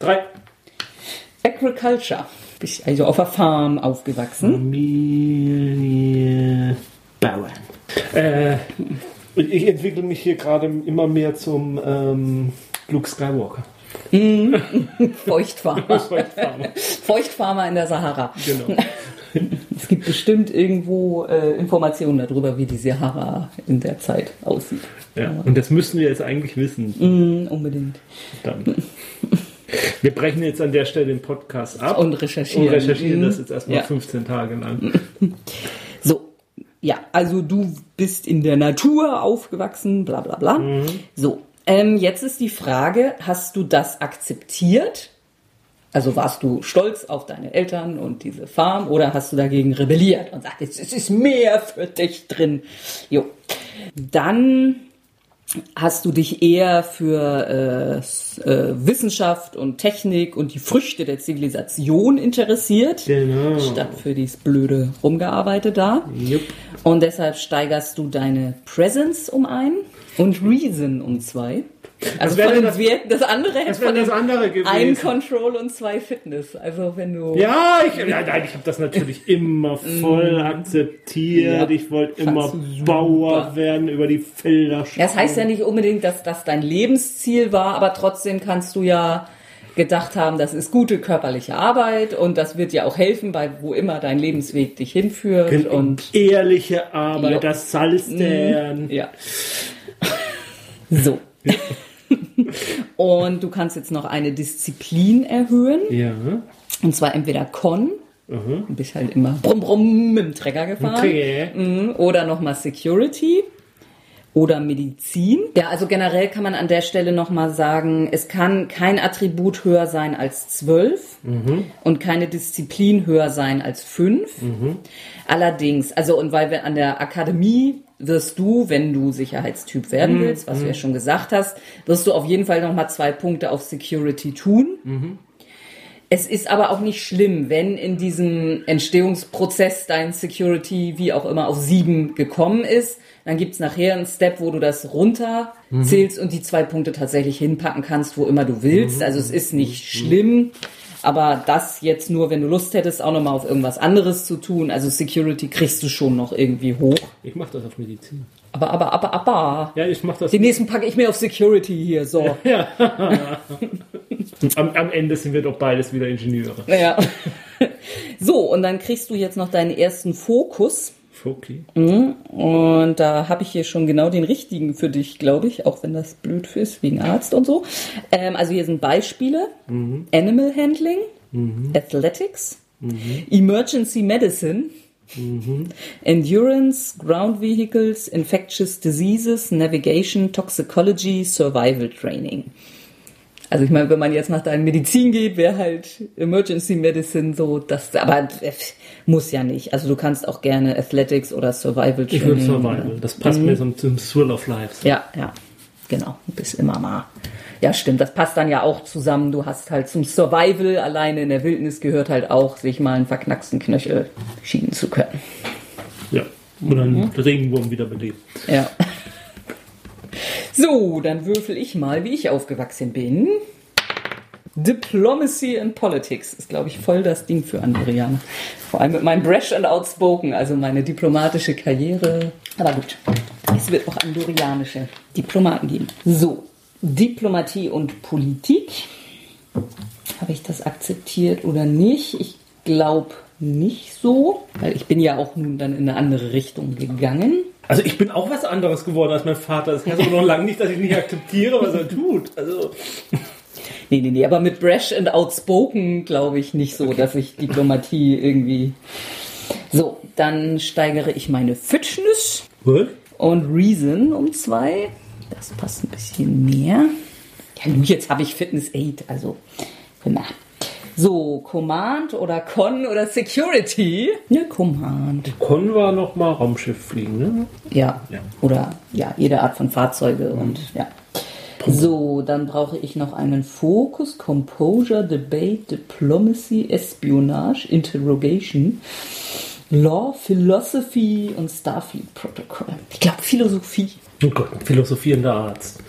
Drei. Agriculture. Bin ich also auf der Farm aufgewachsen. Familie Bauern. Äh, ich entwickle mich hier gerade immer mehr zum ähm, Luke Skywalker. Feuchtfarmer. Feuchtfarmer. Feuchtfarmer in der Sahara. Genau. Es gibt bestimmt irgendwo äh, Informationen darüber, wie die Sahara in der Zeit aussieht. Ja. Und das müssen wir jetzt eigentlich wissen. Mm, unbedingt. Dann. Wir brechen jetzt an der Stelle den Podcast ab Und recherchieren. und recherchieren Mhm. das jetzt erstmal Ja. 15 Tage lang. So, ja, also du bist in der Natur aufgewachsen, bla bla bla. So, ähm, jetzt ist die Frage, hast du das akzeptiert? Also warst du stolz auf deine Eltern und diese Farm oder hast du dagegen rebelliert und sagst, es ist mehr für dich drin? Jo. Dann hast du dich eher für äh, äh, Wissenschaft und Technik und die Früchte der Zivilisation interessiert, Genau. statt für dieses blöde Rumgearbeitet da. Jupp. Und deshalb steigerst du deine Presence um ein und Reason um zwei. Also wäre von das- Werten, das andere hätte das von das andere gewesen. ein Control und zwei Fitness. Also wenn du Ja, ich, ja, nein, ich habe das natürlich immer voll akzeptiert. Ja. Ich wollte immer super. Bauer werden, über die Felder Ja, Das heißt ja nicht unbedingt, dass das dein Lebensziel war, aber trotzdem kannst du ja gedacht haben, das ist gute körperliche Arbeit und das wird dir auch helfen, bei wo immer dein Lebensweg dich hinführt und ehrliche Arbeit, Ja. das Salz deren. ja. So. und du kannst jetzt noch eine Disziplin erhöhen Ja. und zwar entweder Con Du bist halt immer brumm brumm mit dem Trecker gefahren. Okay. Mhm. Oder nochmal Security oder Medizin. Ja, also generell kann man an der Stelle nochmal sagen, es kann kein Attribut höher sein als 12 und keine Disziplin höher sein als 5. Allerdings, also und weil wir an der Akademie wirst du, wenn du Sicherheitstyp werden willst, was du ja schon gesagt hast, wirst du auf jeden Fall nochmal zwei Punkte auf Security tun. Es ist aber auch nicht schlimm, wenn in diesem Entstehungsprozess dein Security wie auch immer auf sieben gekommen ist. Dann gibt's nachher einen Step, wo du das runter zählst und die zwei Punkte tatsächlich hinpacken kannst, wo immer du willst. Also es ist nicht schlimm. Aber das jetzt nur, wenn du Lust hättest, auch nochmal auf irgendwas anderes zu tun. Also Security kriegst du schon noch irgendwie hoch. Ich mach das auf Medizin. Aber, aber, aber, aber. Ja, ich mach das. Den nächsten packe ich mir auf Security hier, so. Am, am Ende sind wir doch beides wieder Ingenieure. Ja. So, und dann kriegst du jetzt noch deinen ersten Fokus. Okay. Und da habe ich hier schon genau den richtigen für dich, glaube ich, auch wenn das blöd ist, wegen Arzt und so. Ähm, also hier sind Beispiele. Animal Handling, Athletics, Emergency Medicine, Endurance, Ground Vehicles, Infectious Diseases, Navigation, Toxicology, Survival Training. Also ich meine, wenn man jetzt nach deinem Medizin geht, wäre halt Emergency Medicine so, das, aber äh, muss ja nicht. Also du kannst auch gerne Athletics oder Survival Ich Training. würde Survival. Das passt mir zum, zum Thrill of Life. Ja, ja, genau. Du bist immer mal. Ja, stimmt. Das passt dann ja auch zusammen. Du hast halt zum Survival alleine in der Wildnis gehört halt auch, sich mal einen verknacksten Knöchel schieben zu können. Ja. Oder einen Regenwurm wiederbelebt. Ja. So, dann würfel ich mal, wie ich aufgewachsen bin. Diplomacy and Politics ist, glaube ich, voll das Ding für Andorianer. Vor allem mit meinem Brash and Outspoken, also meine diplomatische Karriere. Aber gut, es wird auch andorianische Diplomaten geben. So, Diplomatie und Politik. Habe ich das akzeptiert oder nicht? Ich glaube nicht so, weil ich bin ja auch nun dann in eine andere Richtung gegangen. Also ich bin auch was anderes geworden als mein Vater. Das heißt aber noch lange nicht, dass ich nicht akzeptiere, was er tut. Also Nee, nee, nee, aber mit Brash and Outspoken glaube ich nicht so, dass ich Diplomatie irgendwie. So, dann steigere ich meine Fitness What? und Reason um zwei. Das passt ein bisschen mehr. Ja, nun, jetzt habe ich Fitness 8, also. Na. So, Command oder Con oder Security? Ja, Command. Con war noch mal Raumschiff fliegen, ne? Ja. Ja. Oder ja, jede Art von Fahrzeuge und ja. So, dann brauche ich noch einen Fokus, Composure, Debate, Diplomacy, Espionage, Interrogation, Law, Philosophy und Starfleet Protocol. Ich glaube Philosophie. Oh Gott, ein philosophierender Arzt.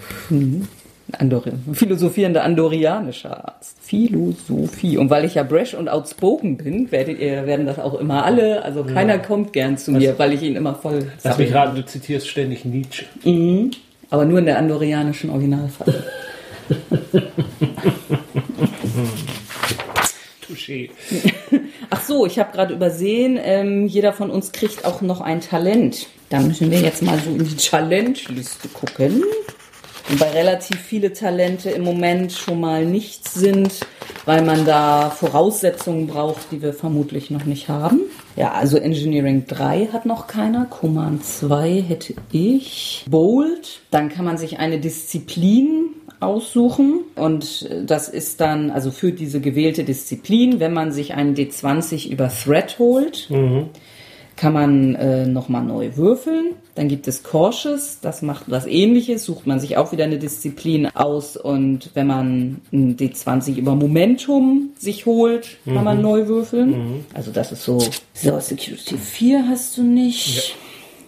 Andori philosophierender andorianischer Arzt. Philosophie. Und weil ich ja brash und outspoken bin, werdet ihr, werden das auch immer alle. Also keiner kommt gern zu mir, weil ich ihn immer voll Lass mich raten, du zitierst ständig Nietzsche. Aber nur in der andorianischen Originalfassung. Touché. Ach so, ich habe gerade übersehen, ähm, jeder von uns kriegt auch noch ein Talent. Da müssen wir jetzt mal so in die Challenge-Liste gucken. Wobei relativ viele Talente im Moment schon mal nichts sind, weil man da Voraussetzungen braucht, die wir vermutlich noch nicht haben. Ja, also Engineering 3 hat noch keiner, Command 2 hätte ich, Bold, dann kann man sich eine Disziplin aussuchen. Und das ist dann, also für diese gewählte Disziplin, wenn man sich einen D20 über Threat holt, kann man äh, nochmal neu würfeln. Dann gibt es Cautious, das macht was ähnliches, sucht man sich auch wieder eine Disziplin aus und wenn man ein D20 über Momentum sich holt, kann man neu würfeln. Also das ist so. So, Security 4 hast du nicht.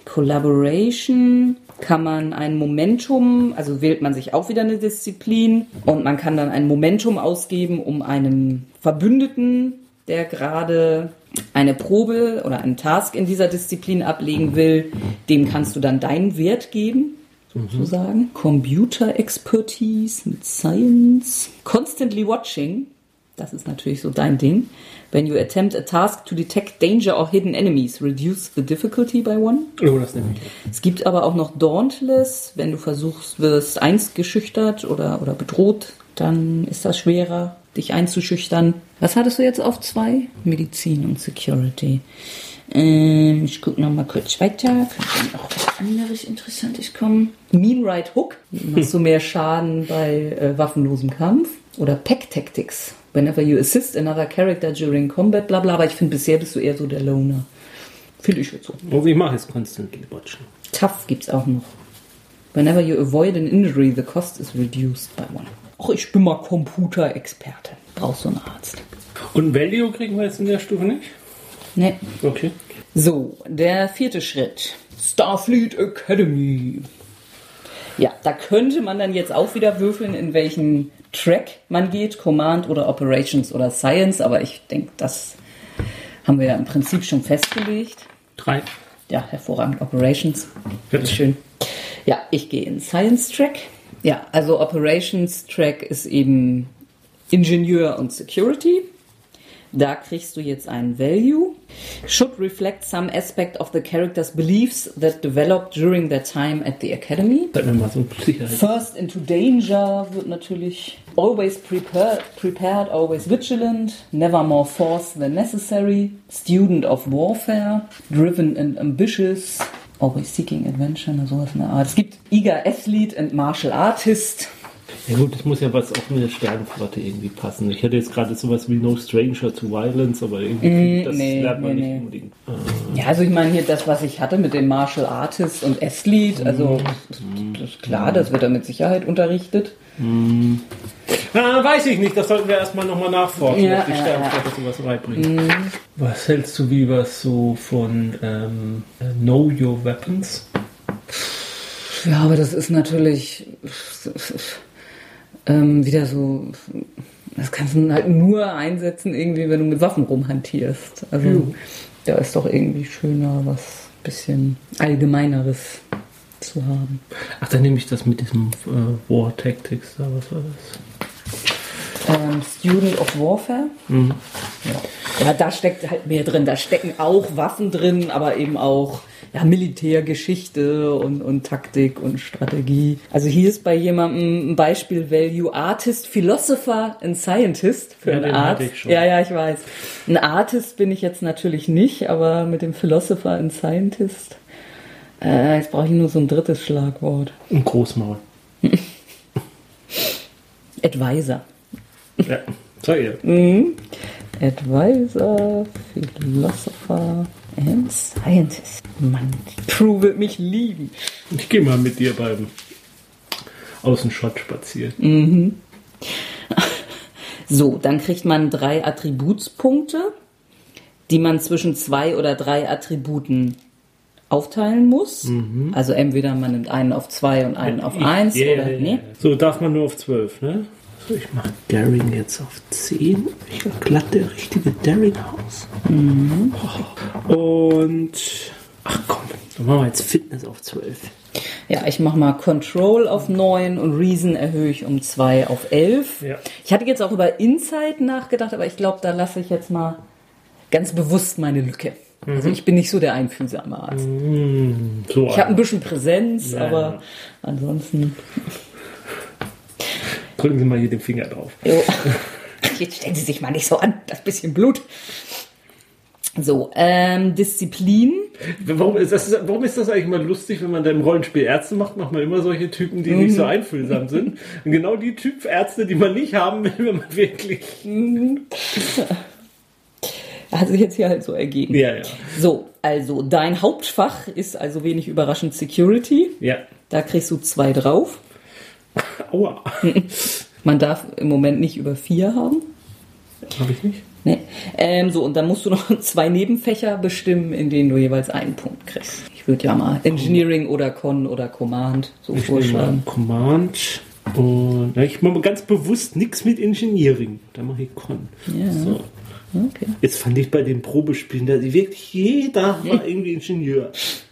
Collaboration kann man ein Momentum, also wählt man sich auch wieder eine Disziplin und man kann dann ein Momentum ausgeben, um einem Verbündeten, der gerade eine Probe oder einen Task in dieser Disziplin ablegen will, dem kannst du dann deinen Wert geben, sozusagen. Computer Expertise mit Science. Constantly Watching, das ist natürlich so dein Ding. When you attempt a task to detect danger or hidden enemies, reduce the difficulty by one. Oh, das nehme ich. Es gibt aber auch noch Dauntless, wenn du versuchst, wirst einst geschüchtert oder, oder bedroht, dann ist das schwerer. Dich einzuschüchtern. Was hattest du jetzt auf zwei? Medizin und Security. Ähm, ich gucke noch mal kurz weiter. Könnte noch was anderes Interessantes kommen. Mean Right Hook. Machst du mehr Schaden bei äh, waffenlosem Kampf. Oder Pack Tactics. Whenever you assist another character during combat, bla bla. Aber ich finde, bisher bist du eher so der Loner. Finde ich jetzt so. Also ich mache es constantly watchen. Tough gibt's auch noch. Whenever you avoid an injury, the cost is reduced by one. Ach, ich bin mal Computerexperte. Brauchst du einen Arzt? Und Value kriegen wir jetzt in der Stufe nicht? Ne. Okay. So, der vierte Schritt. Starfleet Academy. Ja, da könnte man dann jetzt auch wieder würfeln, in welchen Track man geht, Command oder Operations oder Science, aber ich denke, das haben wir ja im Prinzip schon festgelegt. Drei. Ja, hervorragend. Operations. Schön. Ja, ich gehe in Science Track. Ja, also Operations Track ist eben Ingenieur und Security. Da kriegst du jetzt einen Value. Should reflect some aspect of the character's beliefs that developed during their time at the academy. Mal so. First into danger wird natürlich always prepared, prepared, always vigilant, never more force than necessary, student of warfare, driven and ambitious, always seeking adventure, na, sowas in der Art. Es gibt eager athlete and martial artist. Ja gut, das muss ja was auch mit der Sternenflotte irgendwie passen. Ich hätte jetzt gerade sowas wie No Stranger to Violence, aber irgendwie das nee, lernt man nee, nicht nee. unbedingt. Ja, also ich meine hier das, was ich hatte mit dem Martial Artist und Athlete, also das ist klar, das wird da mit Sicherheit unterrichtet. Ah, weiß ich nicht, das sollten wir erstmal nochmal nachforschen, Ja, ob die ja, Sternenflotte sowas beibringt. Was hältst du wie was so von ähm, äh, Know Your Weapons? Ja, aber das ist natürlich ähm, wieder so, das kannst du halt nur einsetzen, irgendwie, wenn du mit Waffen rumhantierst. Also da ist doch irgendwie schöner, was bisschen allgemeineres zu haben. Ach, dann nehme ich das mit diesem äh, War Tactics da, was war das? Ähm, Student of Warfare. Ja. ja, da steckt halt mehr drin. Da stecken auch Waffen drin, aber eben auch ja, Militärgeschichte und, und Taktik und Strategie. Also hier ist bei jemandem ein Beispiel Value Artist, Philosopher and Scientist für Ja, einen Arzt. Ja, ja, ich weiß. Ein Artist bin ich jetzt natürlich nicht, aber mit dem Philosopher and Scientist. Äh, jetzt brauche ich nur so ein drittes Schlagwort. Ein Großmaul. Advisor. Ja, sag ihr. Advisor, Philosopher and Scientist. Mann, Crew wird mich lieben. Ich gehe mal mit dir beim Außenschott spazieren. So, dann kriegt man drei Attributspunkte, die man zwischen zwei oder drei Attributen aufteilen muss. Also entweder man nimmt einen auf zwei und einen auf eins Ja, ja, oder nee. So, darf man nur auf 12, ne? So, ich mache Daring jetzt auf 10. Ich glatt der richtige Daring-Haus. Und. Ach komm, dann machen wir jetzt Fitness auf 12. Ja, ich mache mal Control auf 9 und Reason erhöhe ich um 2 auf 11. Ja. Ich hatte jetzt auch über Insight nachgedacht, aber ich glaube, da lasse ich jetzt mal ganz bewusst meine Lücke. Also ich bin nicht so der einfühlsame Arzt. So, Ich habe ein bisschen Präsenz, Ja, aber ansonsten. Drücken Sie mal hier den Finger drauf. Jo. Jetzt stellen Sie sich mal nicht so an, das bisschen Blut. So, ähm, Disziplin. Warum ist, das, warum ist das eigentlich mal lustig, wenn man da im Rollenspiel Ärzte macht, macht man immer solche Typen, die nicht so einfühlsam sind. Und genau die Typ Ärzte, die man nicht haben will, wenn man wirklich. Hat sich jetzt hier halt so ergeben. Ja, ja. So, also dein Hauptfach ist also wenig überraschend Security. Ja. Da kriegst du zwei drauf. Aua. Man darf im Moment nicht über vier haben. Habe ich nicht? Nee. Ähm, so, und dann musst du noch zwei Nebenfächer bestimmen, in denen du jeweils einen Punkt kriegst. Ich würde ja mal Engineering oder Con oder Command so Ich vorschlagen. Command. Und ja, ich mache ganz bewusst nichts mit Engineering. Da mache ich Con. Ja. So. Okay. Jetzt fand ich bei den Probespielen, da wirklich jeder war irgendwie Ingenieur.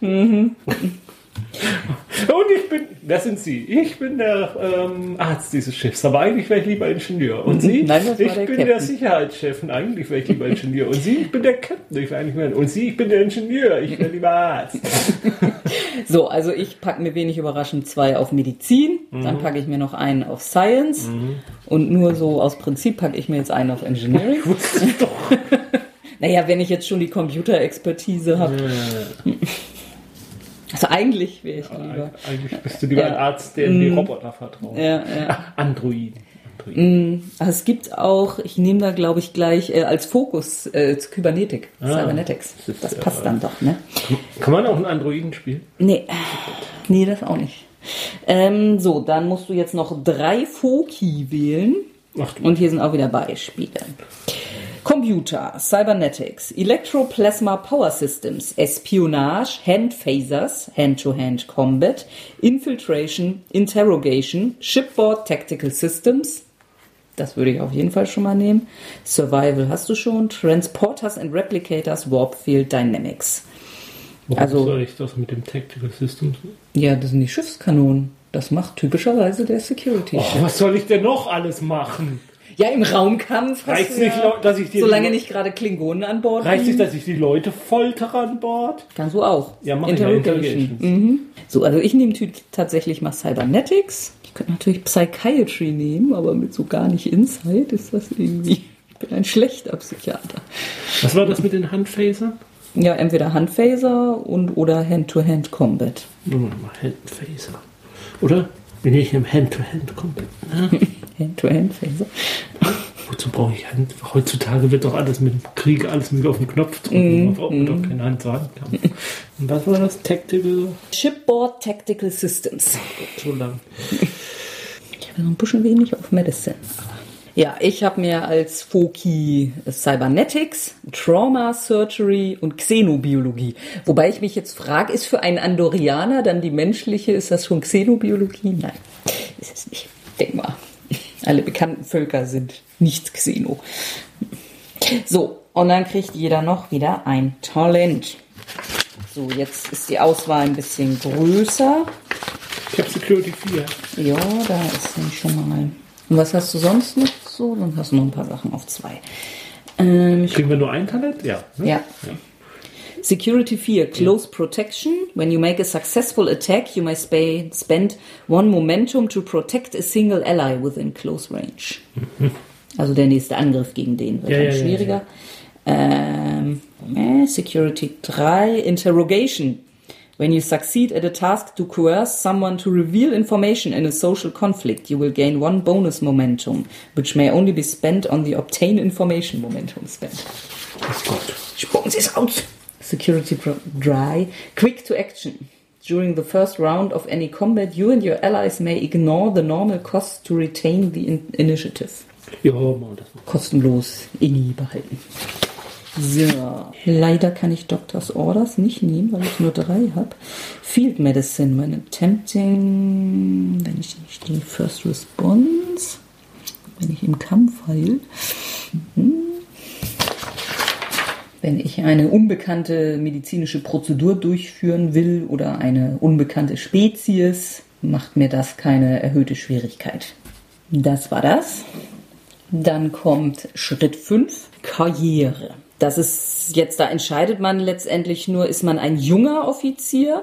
Und ich bin, wer sind Sie? Ich bin der ähm, Arzt dieses Schiffs, aber eigentlich wäre ich lieber Ingenieur. Und Sie? Nein, das ich der bin Captain. der Sicherheitschef und eigentlich wäre ich lieber Ingenieur. Und Sie? Ich bin der Captain, ich wäre eigentlich mehr. Und Sie? Ich bin der Ingenieur, ich wäre lieber Arzt. So, also ich packe mir wenig überraschend zwei auf Medizin, Mhm. dann packe ich mir noch einen auf Science und nur so aus Prinzip packe ich mir jetzt einen auf Engineering. naja, wenn ich jetzt schon die Computerexpertise habe. Also eigentlich wäre ich lieber. Eigentlich bist du lieber Ja. ein Arzt, der die Roboter vertraut. Ja, ja. Androiden. Androiden. Also es gibt auch, ich nehme da glaube ich gleich äh, als Fokus äh, Kybernetik, Cybernetics. das Das ja- passt dann doch, ne? Kann man auch einen Androiden spielen? Nee, nee, das auch nicht. Ähm, so, dann musst du jetzt noch drei Foki wählen. Ach du. Und hier sind auch wieder Beispiele. Computer, Cybernetics, Electroplasma Power Systems, Espionage, Hand Phasers, Hand-to-Hand Combat, Infiltration, Interrogation, Shipboard Tactical Systems, das würde ich auf jeden Fall schon mal nehmen. Survival hast du schon. Transporters and Replicators, Warp Field Dynamics. Warum Also- soll ich das mit dem Tactical System? Ja, das sind die Schiffskanonen. Das macht typischerweise der Security. Oh, was soll ich denn noch alles machen? Ja, im Raumkampf du nicht, ja, dass ich dir solange nicht gerade Klingonen an Bord Reicht nicht, dass ich die Leute foltere an Bord? Kannst du auch. Ja, mach ich mal Interrogation. Mhm. So, also ich nehme tatsächlich mal Cybernetics. Ich könnte natürlich Psychiatry nehmen, aber mit so gar nicht Insight ist das irgendwie. Ich bin ein schlechter Psychiater. Was war das mit den Handphasern? Ja, entweder Handphaser und oder Hand-to-Hand Combat. Nur mal Handphaser. Oder? Bin ich im Hand-to-Hand-Combat? Ne? Hand-to-Hand Phaser. Wozu brauche ich Hand? Heutzutage wird doch alles mit dem Krieg, alles mit auf den Knopf drücken. Da braucht man doch keine Hand-zu-Hand-Kampf. Und was war das? Tactical? Shipboard Tactical Systems. So lang. Ich habe so ein bisschen wenig auf Medicine. Ja, ich habe mir als Foki Cybernetics, Trauma Surgery und Xenobiologie. Wobei ich mich jetzt frage, ist für einen Andorianer dann die menschliche, ist das schon Xenobiologie? Nein, ist es nicht. Denk mal. Alle bekannten Völker sind nicht Xeno. So, und dann kriegt jeder noch wieder ein Talent. So, jetzt ist die Auswahl ein bisschen größer. Ich habe Security 4. Ja, da ist dann schon mal. Und was hast du sonst noch so? Dann hast du noch ein paar Sachen auf zwei. Ähm, Kriegen wir nur ein Talent? Ja. ne? ja. Security 4, Close Protection. When you make a successful attack, you may spa- spend one momentum to protect a single ally within close range. Also der nächste Angriff gegen den wird Ja, dann ja, ja, schwieriger. Ähm, äh, Security 3, Interrogation. When you succeed at a task to coerce someone to reveal information in a social conflict, you will gain one bonus momentum, which may only be spent on the obtain information momentum spent. Ach Gott. Spucken Sie es aus! Security Dry. Quick to action. During the first round of any combat, you and your allies may ignore the normal costs to retain the in initiative. Ja, mal das. Kostenlos INI behalten. So. Leider kann ich Doctor's Orders nicht nehmen, weil ich nur drei habe. Field Medicine, when attempting, wenn ich nicht die First Response, wenn ich im Kampf heil. Mhm. Wenn ich eine unbekannte medizinische Prozedur durchführen will oder eine unbekannte Spezies, macht mir das keine erhöhte Schwierigkeit. Das war das. Dann kommt Schritt 5, Karriere. Das ist jetzt, da entscheidet man letztendlich nur, ist man ein junger Offizier,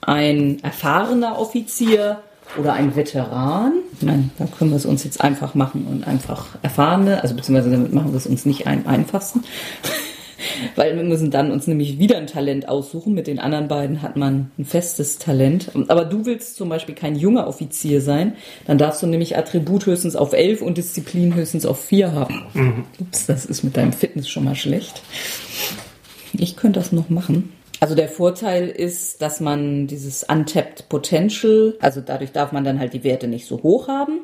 ein erfahrener Offizier oder ein Veteran. Nein, da können wir es uns jetzt einfach machen und einfach erfahrene, also beziehungsweise damit machen wir es uns nicht am einfachsten. Weil wir müssen dann uns nämlich wieder ein Talent aussuchen. Mit den anderen beiden hat man ein festes Talent. Aber du willst zum Beispiel kein junger Offizier sein. Dann darfst du nämlich Attribut höchstens auf 11 und Disziplin höchstens auf 4 haben. Ups, das ist mit deinem Fitness schon mal schlecht. Ich könnte das noch machen. Also der Vorteil ist, dass man dieses Untapped Potential, also dadurch darf man dann halt die Werte nicht so hoch haben.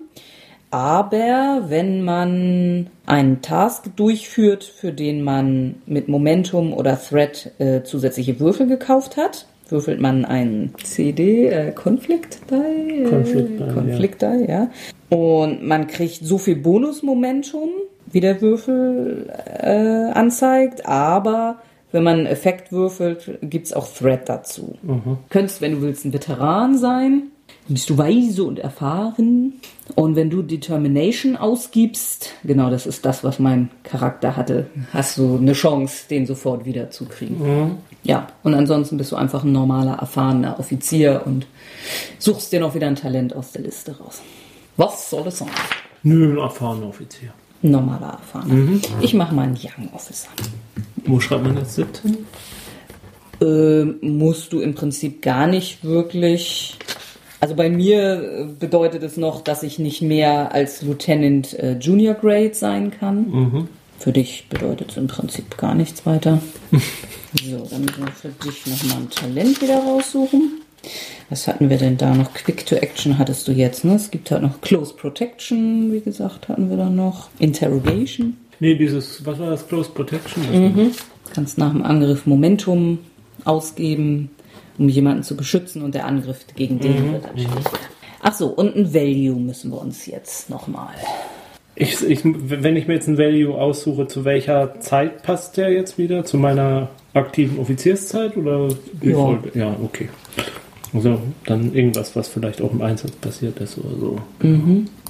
Aber wenn man einen Task durchführt, für den man mit Momentum oder Threat äh, zusätzliche Würfel gekauft hat, würfelt man einen CD, äh, Conflict Die. Äh, Conflict Die, Conflict Die, ja. Und man kriegt so viel Bonusmomentum, wie der Würfel äh, anzeigt, aber Wenn man einen Effekt würfelt, gibt's auch Threat dazu. Könntest, wenn du willst, ein Veteran sein. Bist du weise und erfahren. Und wenn du Determination ausgibst, genau das ist das, was mein Charakter hatte, hast du eine Chance, den sofort wieder zu kriegen. Ja, und ansonsten bist du einfach ein normaler, erfahrener Offizier und suchst dir noch wieder ein Talent aus der Liste raus. Was soll das sein? Nö, ein erfahrener Offizier. Normaler, erfahrener. Ich mache mal einen Young Officer. Wo schreibt man jetzt 17? ähm, musst du im Prinzip gar nicht wirklich. Also bei mir äh, bedeutet es noch, dass ich nicht mehr als Lieutenant äh, Junior Grade sein kann. Für dich bedeutet es im Prinzip gar nichts weiter. so, dann müssen wir für dich nochmal ein Talent wieder raussuchen. Was hatten wir denn da noch? Quick to Action hattest du jetzt, ne? Es gibt halt noch Close Protection, wie gesagt, hatten wir da noch. Interrogation. Nee, dieses, was war das? Close Protection? Das Kannst nach dem Angriff Momentum ausgeben, um jemanden zu beschützen und der Angriff gegen den wird dann schlechter. Ach so, und ein Value müssen wir uns jetzt nochmal. Ich, ich, wenn ich mir jetzt ein Value aussuche, zu welcher Zeit passt der jetzt wieder? Zu meiner aktiven Offizierszeit oder Ja. ja, okay. Also dann irgendwas, was vielleicht auch im Einsatz passiert ist oder so.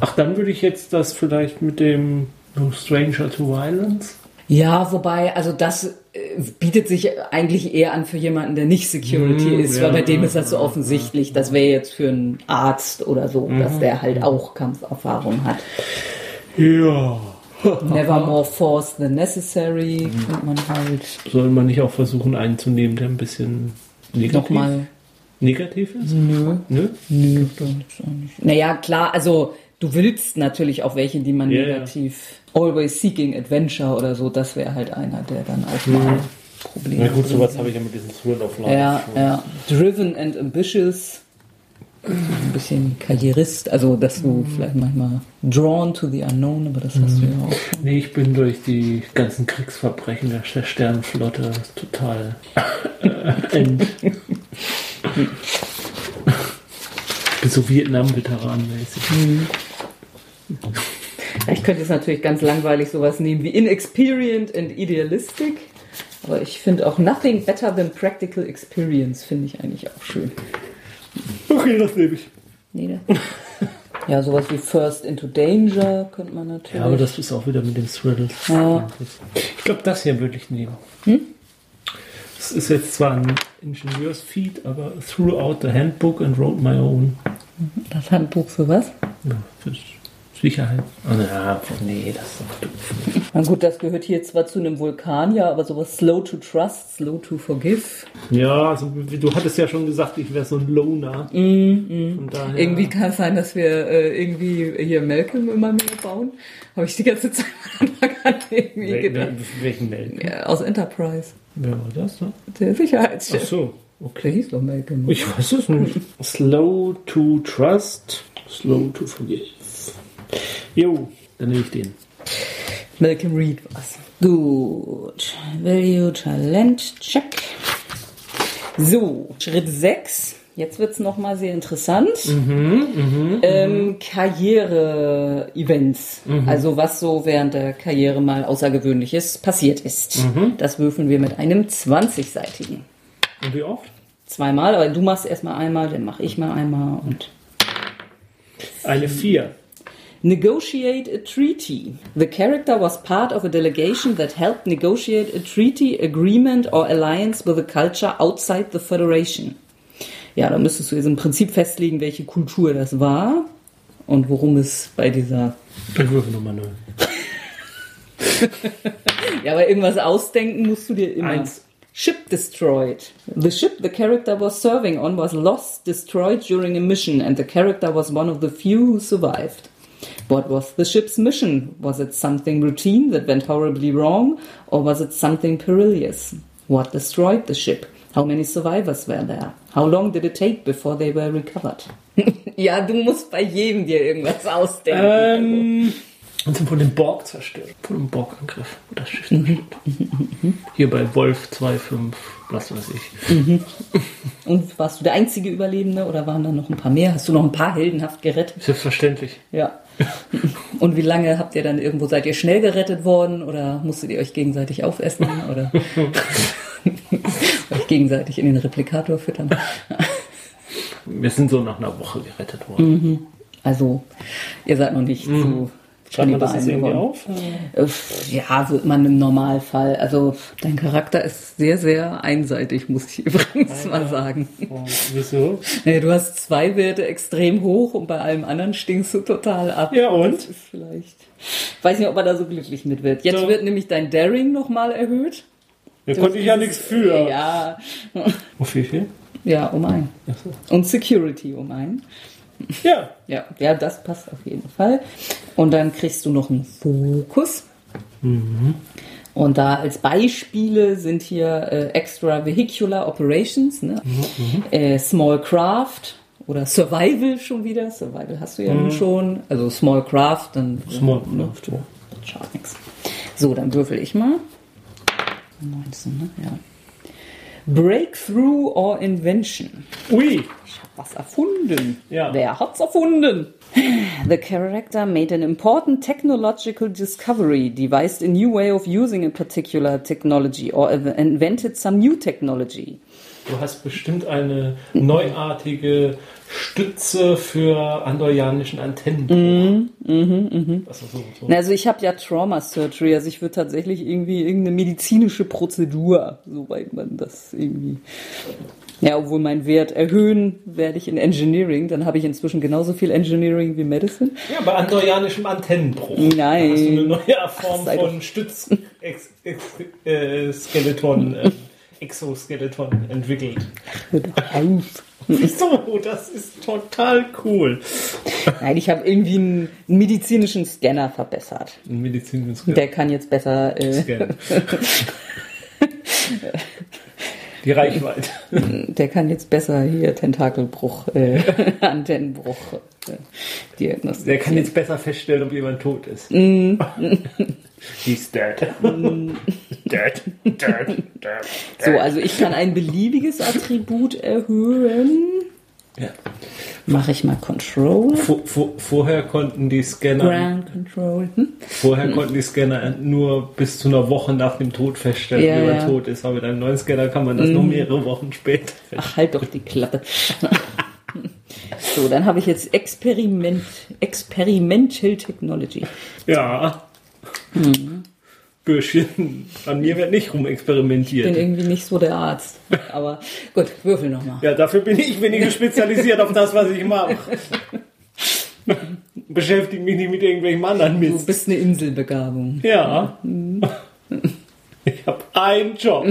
Ach, dann würde ich jetzt das vielleicht mit dem No Stranger to Violence. Ja, wobei, also das äh, bietet sich eigentlich eher an für jemanden, der nicht Security ist, ja, weil bei dem ist das so offensichtlich. Das wäre jetzt für einen Arzt oder so, dass der halt auch Kampferfahrung hat. Ja. Never more force than necessary, könnte man halt Soll man nicht auch versuchen, einen zu nehmen, der ein bisschen negativ, nochmal. negativ ist? Nö. Nö? Nö. Naja, klar, also du willst natürlich auch welche, die man Ja, ja. Always Seeking Adventure oder so, das wäre halt einer, der dann auch mal Probleme Na gut, sowas habe ich ja mit diesem Thrill of Life Ja, schon. ja. Driven and ambitious. Ein bisschen Karrierist, also dass du vielleicht manchmal drawn to the unknown, aber das hast du ja auch. schon. Nee, ich bin durch die ganzen Kriegsverbrechen der Sternenflotte total äh, ent. Ich bin so Vietnam-Veteran-mäßig. Ich könnte jetzt natürlich ganz langweilig sowas nehmen wie inexperienced and idealistic. Aber ich finde auch nothing better than practical experience, finde ich eigentlich auch schön. Okay, das nehme ich. Nee, ne? Ja, sowas wie First into Danger könnte man natürlich. Ja, aber das ist auch wieder mit dem Thrill. Ja. Ich glaube, das hier würde ich nehmen. Das ist jetzt zwar ein Ingenieursfeed, aber throughout the handbook and wrote my own. das Handbuch für was? Ja, für Sicherheit. Ah, na, nee, das ist doch doof. Na gut, das gehört hier zwar zu einem Vulkan, ja, aber sowas slow to trust, slow to forgive. Ja, also du hattest ja schon gesagt, ich wäre so ein Loner. Von daher, Irgendwie kann es sein, dass wir äh, irgendwie hier Malcolm immer mehr bauen. Habe ich die ganze Zeit irgendwie Wel- gedacht. wel- welchen Melken? Ja, aus Enterprise. Wer war das? Ne? Der Ach Sicherheitschef. so. Der hieß doch Malcolm. Ich weiß es nicht. Slow to trust, slow to forgive. Jo, dann nehme ich den. Malcolm Reed war's. Gut. Value Talent Check. So, Schritt 6. Jetzt wird's noch mal sehr interessant. ähm, Karriere-Events. Also was so während der Karriere mal Außergewöhnliches passiert ist. Das würfeln wir mit einem 20-seitigen. Und wie oft? Zweimal, aber du machst erstmal einmal, dann mache ich mal einmal und Eine 4. Negotiate a treaty. The character was part of a delegation that helped negotiate a treaty, agreement or alliance with a culture outside the Federation. Ja, da müsstest du jetzt im Prinzip festlegen, welche Kultur das war und worum es bei dieser. Ich würfel nochmal 0. Ja, aber irgendwas ausdenken musst du dir immer. Eins. Ship destroyed. The ship the character was serving on was lost, destroyed during a mission, and the character was one of the few who survived. What was the ship's mission? Was it something routine that went horribly wrong, or was it something perilous? What destroyed the ship? How many survivors were there? How long did it take before they were recovered? ja, du musst bei jedem dir irgendwas ausdenken. Ähm, und sind von dem Borg zerstört. Von dem Borg-Angriff. Das Schiff zerstört. Hier bei Wolf 2.5, was weiß ich. Und warst du der einzige Überlebende oder waren da noch ein paar mehr? Hast du noch ein paar heldenhaft gerettet? Selbstverständlich. Ja. Und wie lange habt ihr dann irgendwo, seid ihr schnell gerettet worden oder musstet ihr euch gegenseitig aufessen? Oder? Euch gegenseitig in den Replikator füttern. Wir sind so nach einer Woche gerettet worden. Also, ihr seid noch nicht zu Schreibt man das jetzt irgendwie auf? Äh, Ja, wird man im Normalfall. Also, dein Charakter ist sehr, sehr einseitig, muss ich übrigens mal sagen. Oh, wieso? Nee, du hast zwei Werte extrem hoch und bei allem anderen stinkst du total ab. Ja, und? Das ist vielleicht. Ich weiß nicht, ob er da so glücklich mit wird. Jetzt Ja. wird nämlich dein Daring nochmal erhöht. Da konnte ich ja nichts für. Ja, Auf wie viel? ja, um ein. Und Security um ein. Ja. Ja, ja, das passt auf jeden Fall. Und dann kriegst du noch einen Fokus. Und da als Beispiele sind hier äh, Extra Vehicular Operations, ne? äh, Small Craft oder Survival schon wieder. Survival hast du ja nun schon. Also Small Craft, dann Small ne? Craft, ja. Schadet nichts. So, dann würfel ich mal. 19, ne? Ja. Breakthrough or Invention. Ui. Ich habe was erfunden. Ja. Wer hat's erfunden? The character made an important technological discovery, devised a new way of using a particular technology, or invented some new technology. Du hast bestimmt eine neuartige Stütze für andorianischen Antennen. Also so, so. Na, Also ich habe ja Trauma Surgery, also ich würde tatsächlich irgendwie irgendeine medizinische Prozedur, soweit man das irgendwie. Ja, obwohl mein Wert erhöhen werde ich in Engineering, dann habe ich inzwischen genauso viel Engineering wie Medicine. Ja, bei andorianischem Antennenbruch. Nein. Da hast du eine neue Form Sei von Stützskeleton, äh, Skeleton, äh, Exoskeleton entwickelt. Wieso? Das ist total cool. Nein, ich habe irgendwie einen, einen medizinischen Scanner verbessert. Ein medizinisches Der kann jetzt besser, äh, Scan. Die Reichweite. der kann jetzt besser hier Tentakelbruch, äh, Antennenbruch äh, diagnostizieren. Der kann jetzt besser feststellen, ob jemand tot ist. He's dead. dead. Dead. Dead. So, also ich kann ein beliebiges Attribut erhöhen. Ja. Mache ich mal Control. Vor, vor, vorher konnten die Scanner, Ground Control. Hm? vorher konnten die Scanner nur bis zu einer Woche nach dem Tod feststellen, Ja, wie jemand ja. Tot ist. Aber mit einem neuen Scanner kann man das noch mehrere Wochen später feststellen. Ach, halt doch die Klappe. So, dann habe ich jetzt Experiment, Experimental Technology. Ja. Bürschchen, an mir wird nicht Ich bin rumexperimentiert. irgendwie nicht so der Arzt. Aber gut, würfel nochmal. Ja, dafür bin ich weniger spezialisiert auf das, was ich mache. Beschäftige mich nicht mit irgendwelchen anderen Du Mist. bist eine Inselbegabung. Ja. Ich habe einen Job.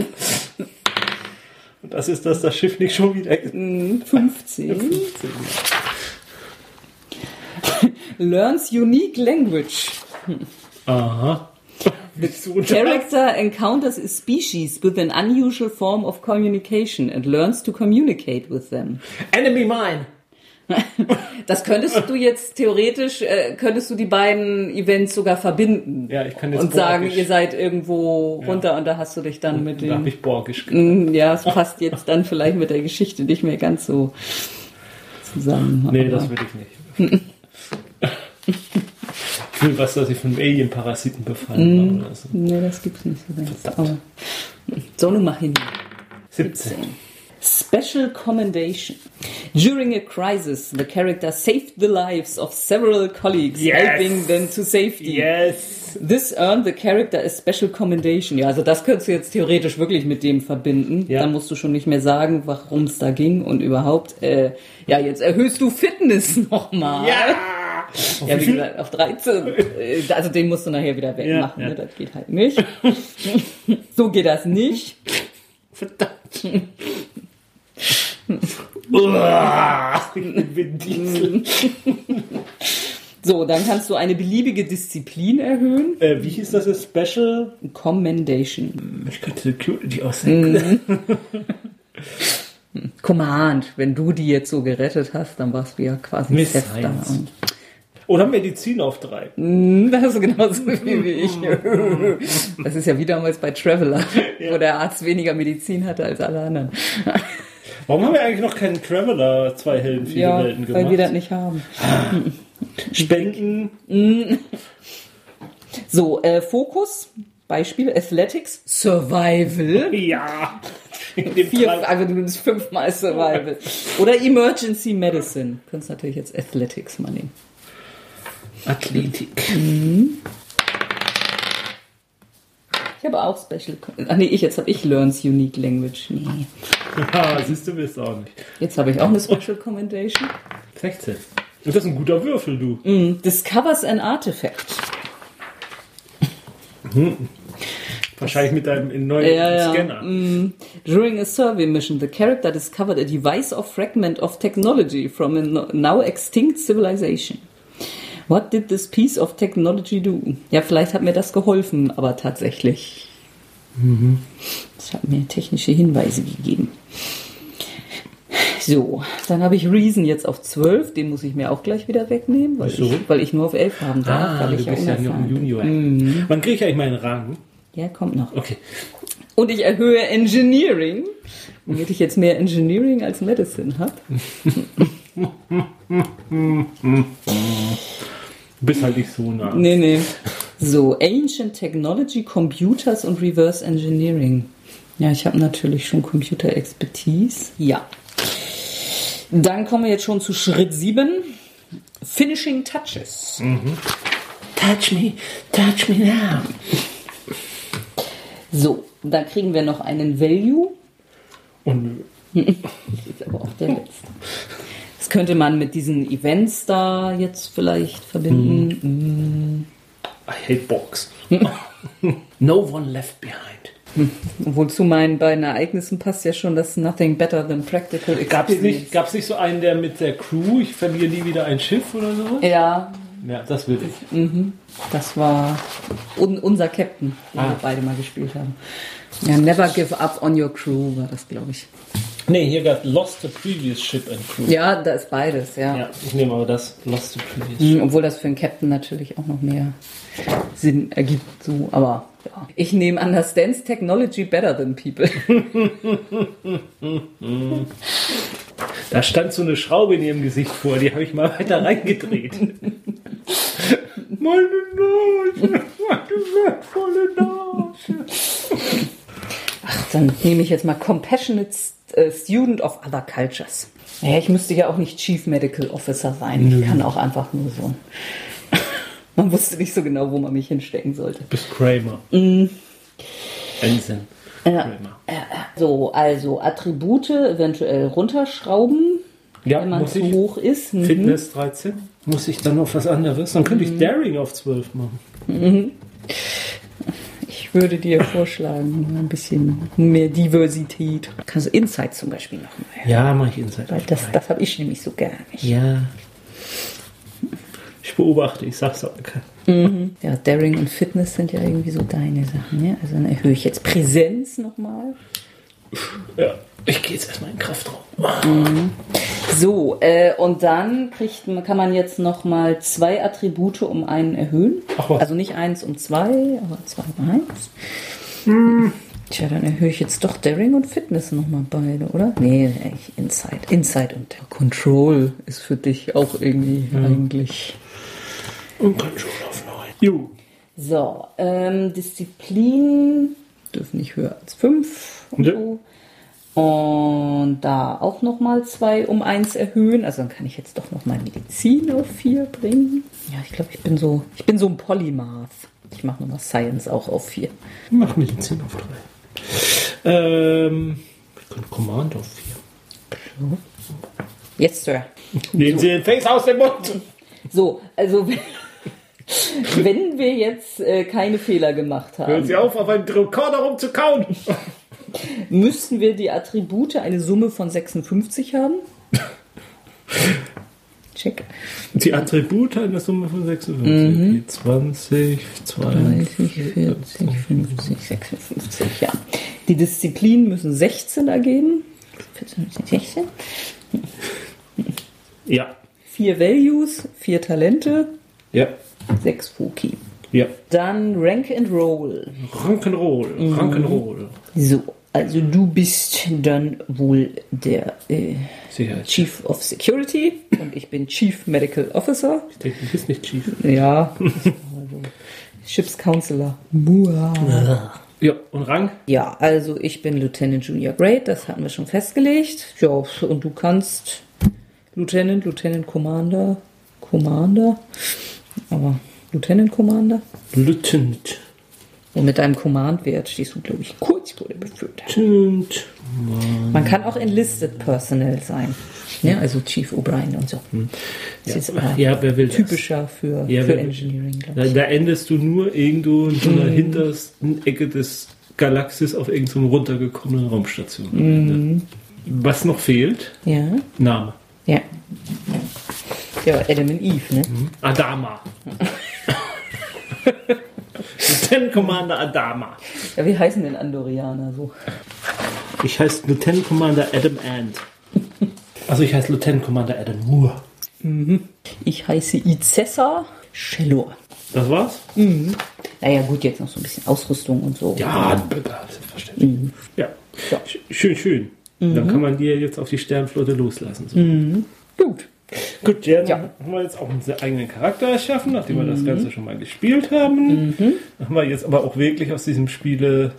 Und das ist, dass das Schiff nicht schon wieder. 15. Learns unique language. Aha. Character encounters a species with an unusual form of communication and learns to communicate with them. Enemy mine. Das könntest du jetzt theoretisch, äh, könntest du die beiden Events sogar verbinden. Ja, ich kann jetzt Und sagen, Borgisch. ihr seid irgendwo runter und da hast du dich dann mit Da habe dem. ich Borgisch. Mm, Ja, es passt jetzt dann vielleicht mit der Geschichte nicht mehr ganz so zusammen. Nee, aber- das will ich nicht. Will was, dass ich von Alien-Parasiten befallen habe. Oder so. Nee, das gibt's nicht so ganz. Aber so, nun mach hin. 17. Special Commendation. During a crisis, the character saved the lives of several colleagues, Yes. helping them to safety. Yes. This earned the character a special commendation. Ja, also das könntest du jetzt theoretisch wirklich mit dem verbinden. Ja. Dann musst du schon nicht mehr sagen, warum es da ging und überhaupt. Äh, ja, jetzt erhöhst du Fitness nochmal. Ja. Ja, wie gesagt, auf 13. Äh, Also den musst du nachher wieder wegmachen. Ja, ja. Ne? Das geht halt nicht. so geht das nicht. Verdammt. Uah, ich bin Diesel. So, dann kannst du eine beliebige Disziplin erhöhen. Äh, wie hieß das jetzt? Special? Commendation. Ich könnte Security ausdenken. Command. Wenn du die jetzt so gerettet hast, dann warst du ja quasi Miss. Und Oder Medizin auf drei. Das ist genauso viel wie ich. Das ist ja wie damals bei Traveler, wo der Arzt weniger Medizin hatte als alle anderen. Warum haben wir eigentlich noch keinen Traveler, zwei Helden, viele Ja, Welten weil wir das gemacht? nicht haben. Spenden. So, äh, Fokus. Beispiele. Athletics, Survival. Ja. Vier, also du nimmst fünfmal Survival. Oder Emergency Medicine. Du kannst natürlich jetzt Athletics mal nehmen. Athletik. Ich habe auch Special. Ach nee, ich, jetzt habe ich Learns Unique Language. Nee. Ah, siehst du, bist auch nicht. Jetzt habe ich auch eine Special Commendation. 16. Das ist ein guter Würfel, du. Mm, Discovers an artifact. Wahrscheinlich mit deinem neuen Ja, ja. Scanner. Mm. During a survey mission, the character discovered a device or fragment of technology from a no- now extinct civilization. What did this piece of technology do? Ja, vielleicht hat mir das geholfen, aber tatsächlich. Es hat mir technische Hinweise gegeben. So, dann habe ich Reason jetzt auf 12. Den muss ich mir auch gleich wieder wegnehmen, weil, Wieso? ich, weil ich nur auf 11 haben darf. Ah, weil du ich bist ja unerfahren ein. Junior. Wann kriege ich eigentlich meinen Rang? Ja, kommt noch. Okay. Und ich erhöhe Engineering, womit ich jetzt mehr Engineering als Medicine habe. Du bist halt nicht so nah. Nee, nee. So, Ancient Technology, Computers und Reverse Engineering. Ja, ich habe natürlich schon Computer Expertise. Ja. Dann kommen wir jetzt schon zu Schritt 7. Finishing Touches. Touch me, touch me now. So, da kriegen wir noch einen Value. Und Das ist aber auch der letzte. Das könnte man mit diesen Events da jetzt vielleicht verbinden. I hate box. no one left behind. Wozu meinen beiden Ereignissen passt ja schon das Nothing Better Than Practical Gab es nicht, gab's nicht so einen, der mit der Crew, ich verliere nie wieder ein Schiff oder so? Ja, Ja, das will ich. das war un unser Captain, den Ah. wir beide mal gespielt haben. Ja, Never Give Up on Your Crew war das, glaube ich. Nee, hier gab Lost the Previous Ship and Crew. Ja, da ist beides, ja. Ja, ich nehme aber das Lost the Previous Mhm, Ship. Obwohl das für einen Captain natürlich auch noch mehr Sinn ergibt. So, aber ja. Ich nehme Understands Technology better than people. Da stand so eine Schraube in ihrem Gesicht vor, die habe ich mal weiter reingedreht. meine Nase, meine wertvolle Nase. Dann nehme ich jetzt mal Compassionate äh, Student of Other Cultures. Naja, ich müsste ja auch nicht Chief Medical Officer sein. Ich kann auch einfach nur so. Man wusste nicht so genau, wo man mich hinstecken sollte. Bis Kramer. Mhm. Ensign. Kramer. So, also Attribute eventuell runterschrauben, Ja, wenn man zu ich hoch ist. Mhm. Fitness 13? Muss ich dann noch was anderes? Dann könnte ich Daring auf 12 machen. Ich würde dir vorschlagen, ein bisschen mehr Diversität. Kannst du Insight zum Beispiel noch. Ja, mache ich Inside. Weil das, das habe ich nämlich so gar nicht. Ja. Ich beobachte, ich sag's auch keinem. Ja, Daring und Fitness sind ja irgendwie so deine Sachen. Ja? Also dann erhöhe ich jetzt Präsenz nochmal. Ja, ich gehe jetzt erstmal in den Kraftraum. So, äh, und dann kriegt, man- kann man jetzt nochmal zwei Attribute um einen erhöhen. Ach was. Also nicht eins um zwei, aber zwei um eins. Tja, dann erhöhe ich jetzt doch Daring und Fitness nochmal beide, oder? Nee, eigentlich Insight. Insight und Control ist für dich auch irgendwie eigentlich. Und Control auf 9. Ju. So, ähm, Disziplin dürfen nicht höher als fünf und Ja. so. Und da auch nochmal zwei um eins erhöhen. Also dann kann ich jetzt doch nochmal Medizin auf vier bringen. Ja, ich glaube, ich bin so, ich bin so ein Polymath. Ich mache nochmal Science auch auf vier. Mach Medizin auf 3. Ähm, ich kann Command auf 4. Yes, Sir. Nehmen Sie den Face aus dem Mund! So, also wenn wir jetzt äh, keine Fehler gemacht Hören haben, Sie auf, auf einem Rekorder rumzukauen! müssten wir die Attribute eine Summe von 56 haben. Check. Die Attribute einer Summe von 56. 20, 20. 30, 40, 50, 56, ja. Die Disziplinen müssen 16 ergeben. 14, 15, 16. Ja. Vier Values, vier Talente, Ja. sechs Fuki. Ja. Dann Rank and Roll. Rock'n'Roll. Rock'n'Roll. So, also du bist dann wohl der äh. Chief of Security und ich bin Chief Medical Officer. Ich denke, du bist nicht Chief. Ja. Ship's Counselor. Muah. Ja, und Rang? Ja, also ich bin Lieutenant Junior Grade, das hatten wir schon festgelegt. Ja, und du kannst Lieutenant, Lieutenant Commander, Commander, aber Lieutenant Commander. Lieutenant. Und mit deinem Command-Wert stehst du, glaube ich, kurz vor der. Lieutenant. Man kann auch Enlisted Personnel sein. Ja, also Chief O'Brien und so. Das ist aber Ja, wer will das? typischer für, Ja, für Engineering, Da, da endest du nur irgendwo in so einer hintersten Ecke des Galaxis auf irgendeinem runtergekommenen Raumstation. Ende. Was noch fehlt? Ja, Name. ja. Ja, Adam und Eve, ne? Adama. Lieutenant Commander Adama. Ja, wie heißen denn Andorianer so? Ich heiße Lieutenant Commander Adam Ant. Also ich heiße Lieutenant Commander Adam Moore. Ich heiße Izessa Shellor. Das war's? Naja, gut, jetzt noch so ein bisschen Ausrüstung und so. Ja, selbstverständlich. Ja. Ja. Sch- Schön, schön. Dann kann man die ja jetzt auf die Sternflotte loslassen. So. Gut. Gut, dann Ja. haben wir jetzt auch einen sehr eigenen Charakter erschaffen, nachdem wir das Ganze schon mal gespielt haben. Haben wir jetzt aber auch wirklich aus diesem Spiele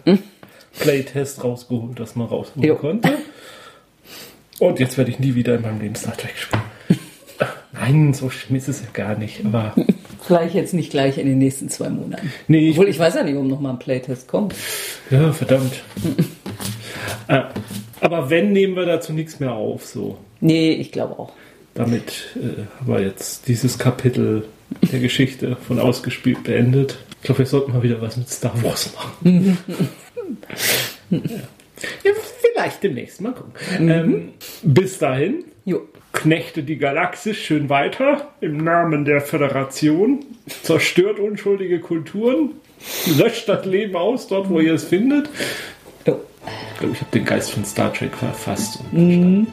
Playtest rausgeholt, das man rausholen Jo. konnte. Und jetzt werde ich nie wieder in meinem Leben Star Trek spielen. Nein, so schlimm ist es ja gar nicht. Aber Vielleicht jetzt nicht gleich in den nächsten zwei Monaten. nee, ich, Obwohl, ich weiß ja nicht, ob nochmal ein Playtest kommt. ja, verdammt. äh, aber wenn, nehmen wir dazu nichts mehr auf. So. Nee, ich glaube auch. Damit äh, haben wir jetzt dieses Kapitel der Geschichte von ausgespielt beendet. Ich glaube, wir sollten mal wieder was mit Star Wars machen. ja. ja, vielleicht demnächst. Mal gucken. Ähm, bis dahin, Jo. knechte die Galaxis schön weiter im Namen der Föderation, zerstört unschuldige Kulturen, löscht das Leben aus, dort wo ihr es findet. Jo. Ich glaube, ich habe den Geist von Star Trek verfasst. Und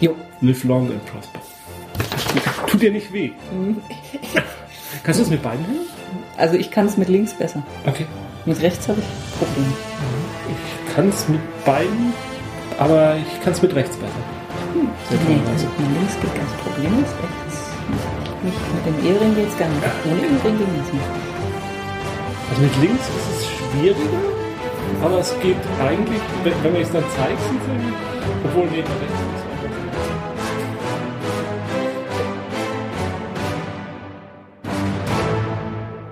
Jo. Live long and prosper. Tut dir nicht weh. Kannst du es mit beiden hören? Also ich kann es mit links besser. Okay. Mit rechts habe ich Probleme. Ich kann es mit beiden, aber ich kann es mit rechts besser. Nee, also mit links geht ganz problemlos. Rechts nicht. Mit dem Ehering geht es gar nicht. Ohne Ehering ging es nicht. Also mit links ist es schwieriger, aber es geht eigentlich, wenn, wenn man es dann zeigt, obwohl neben rechts ist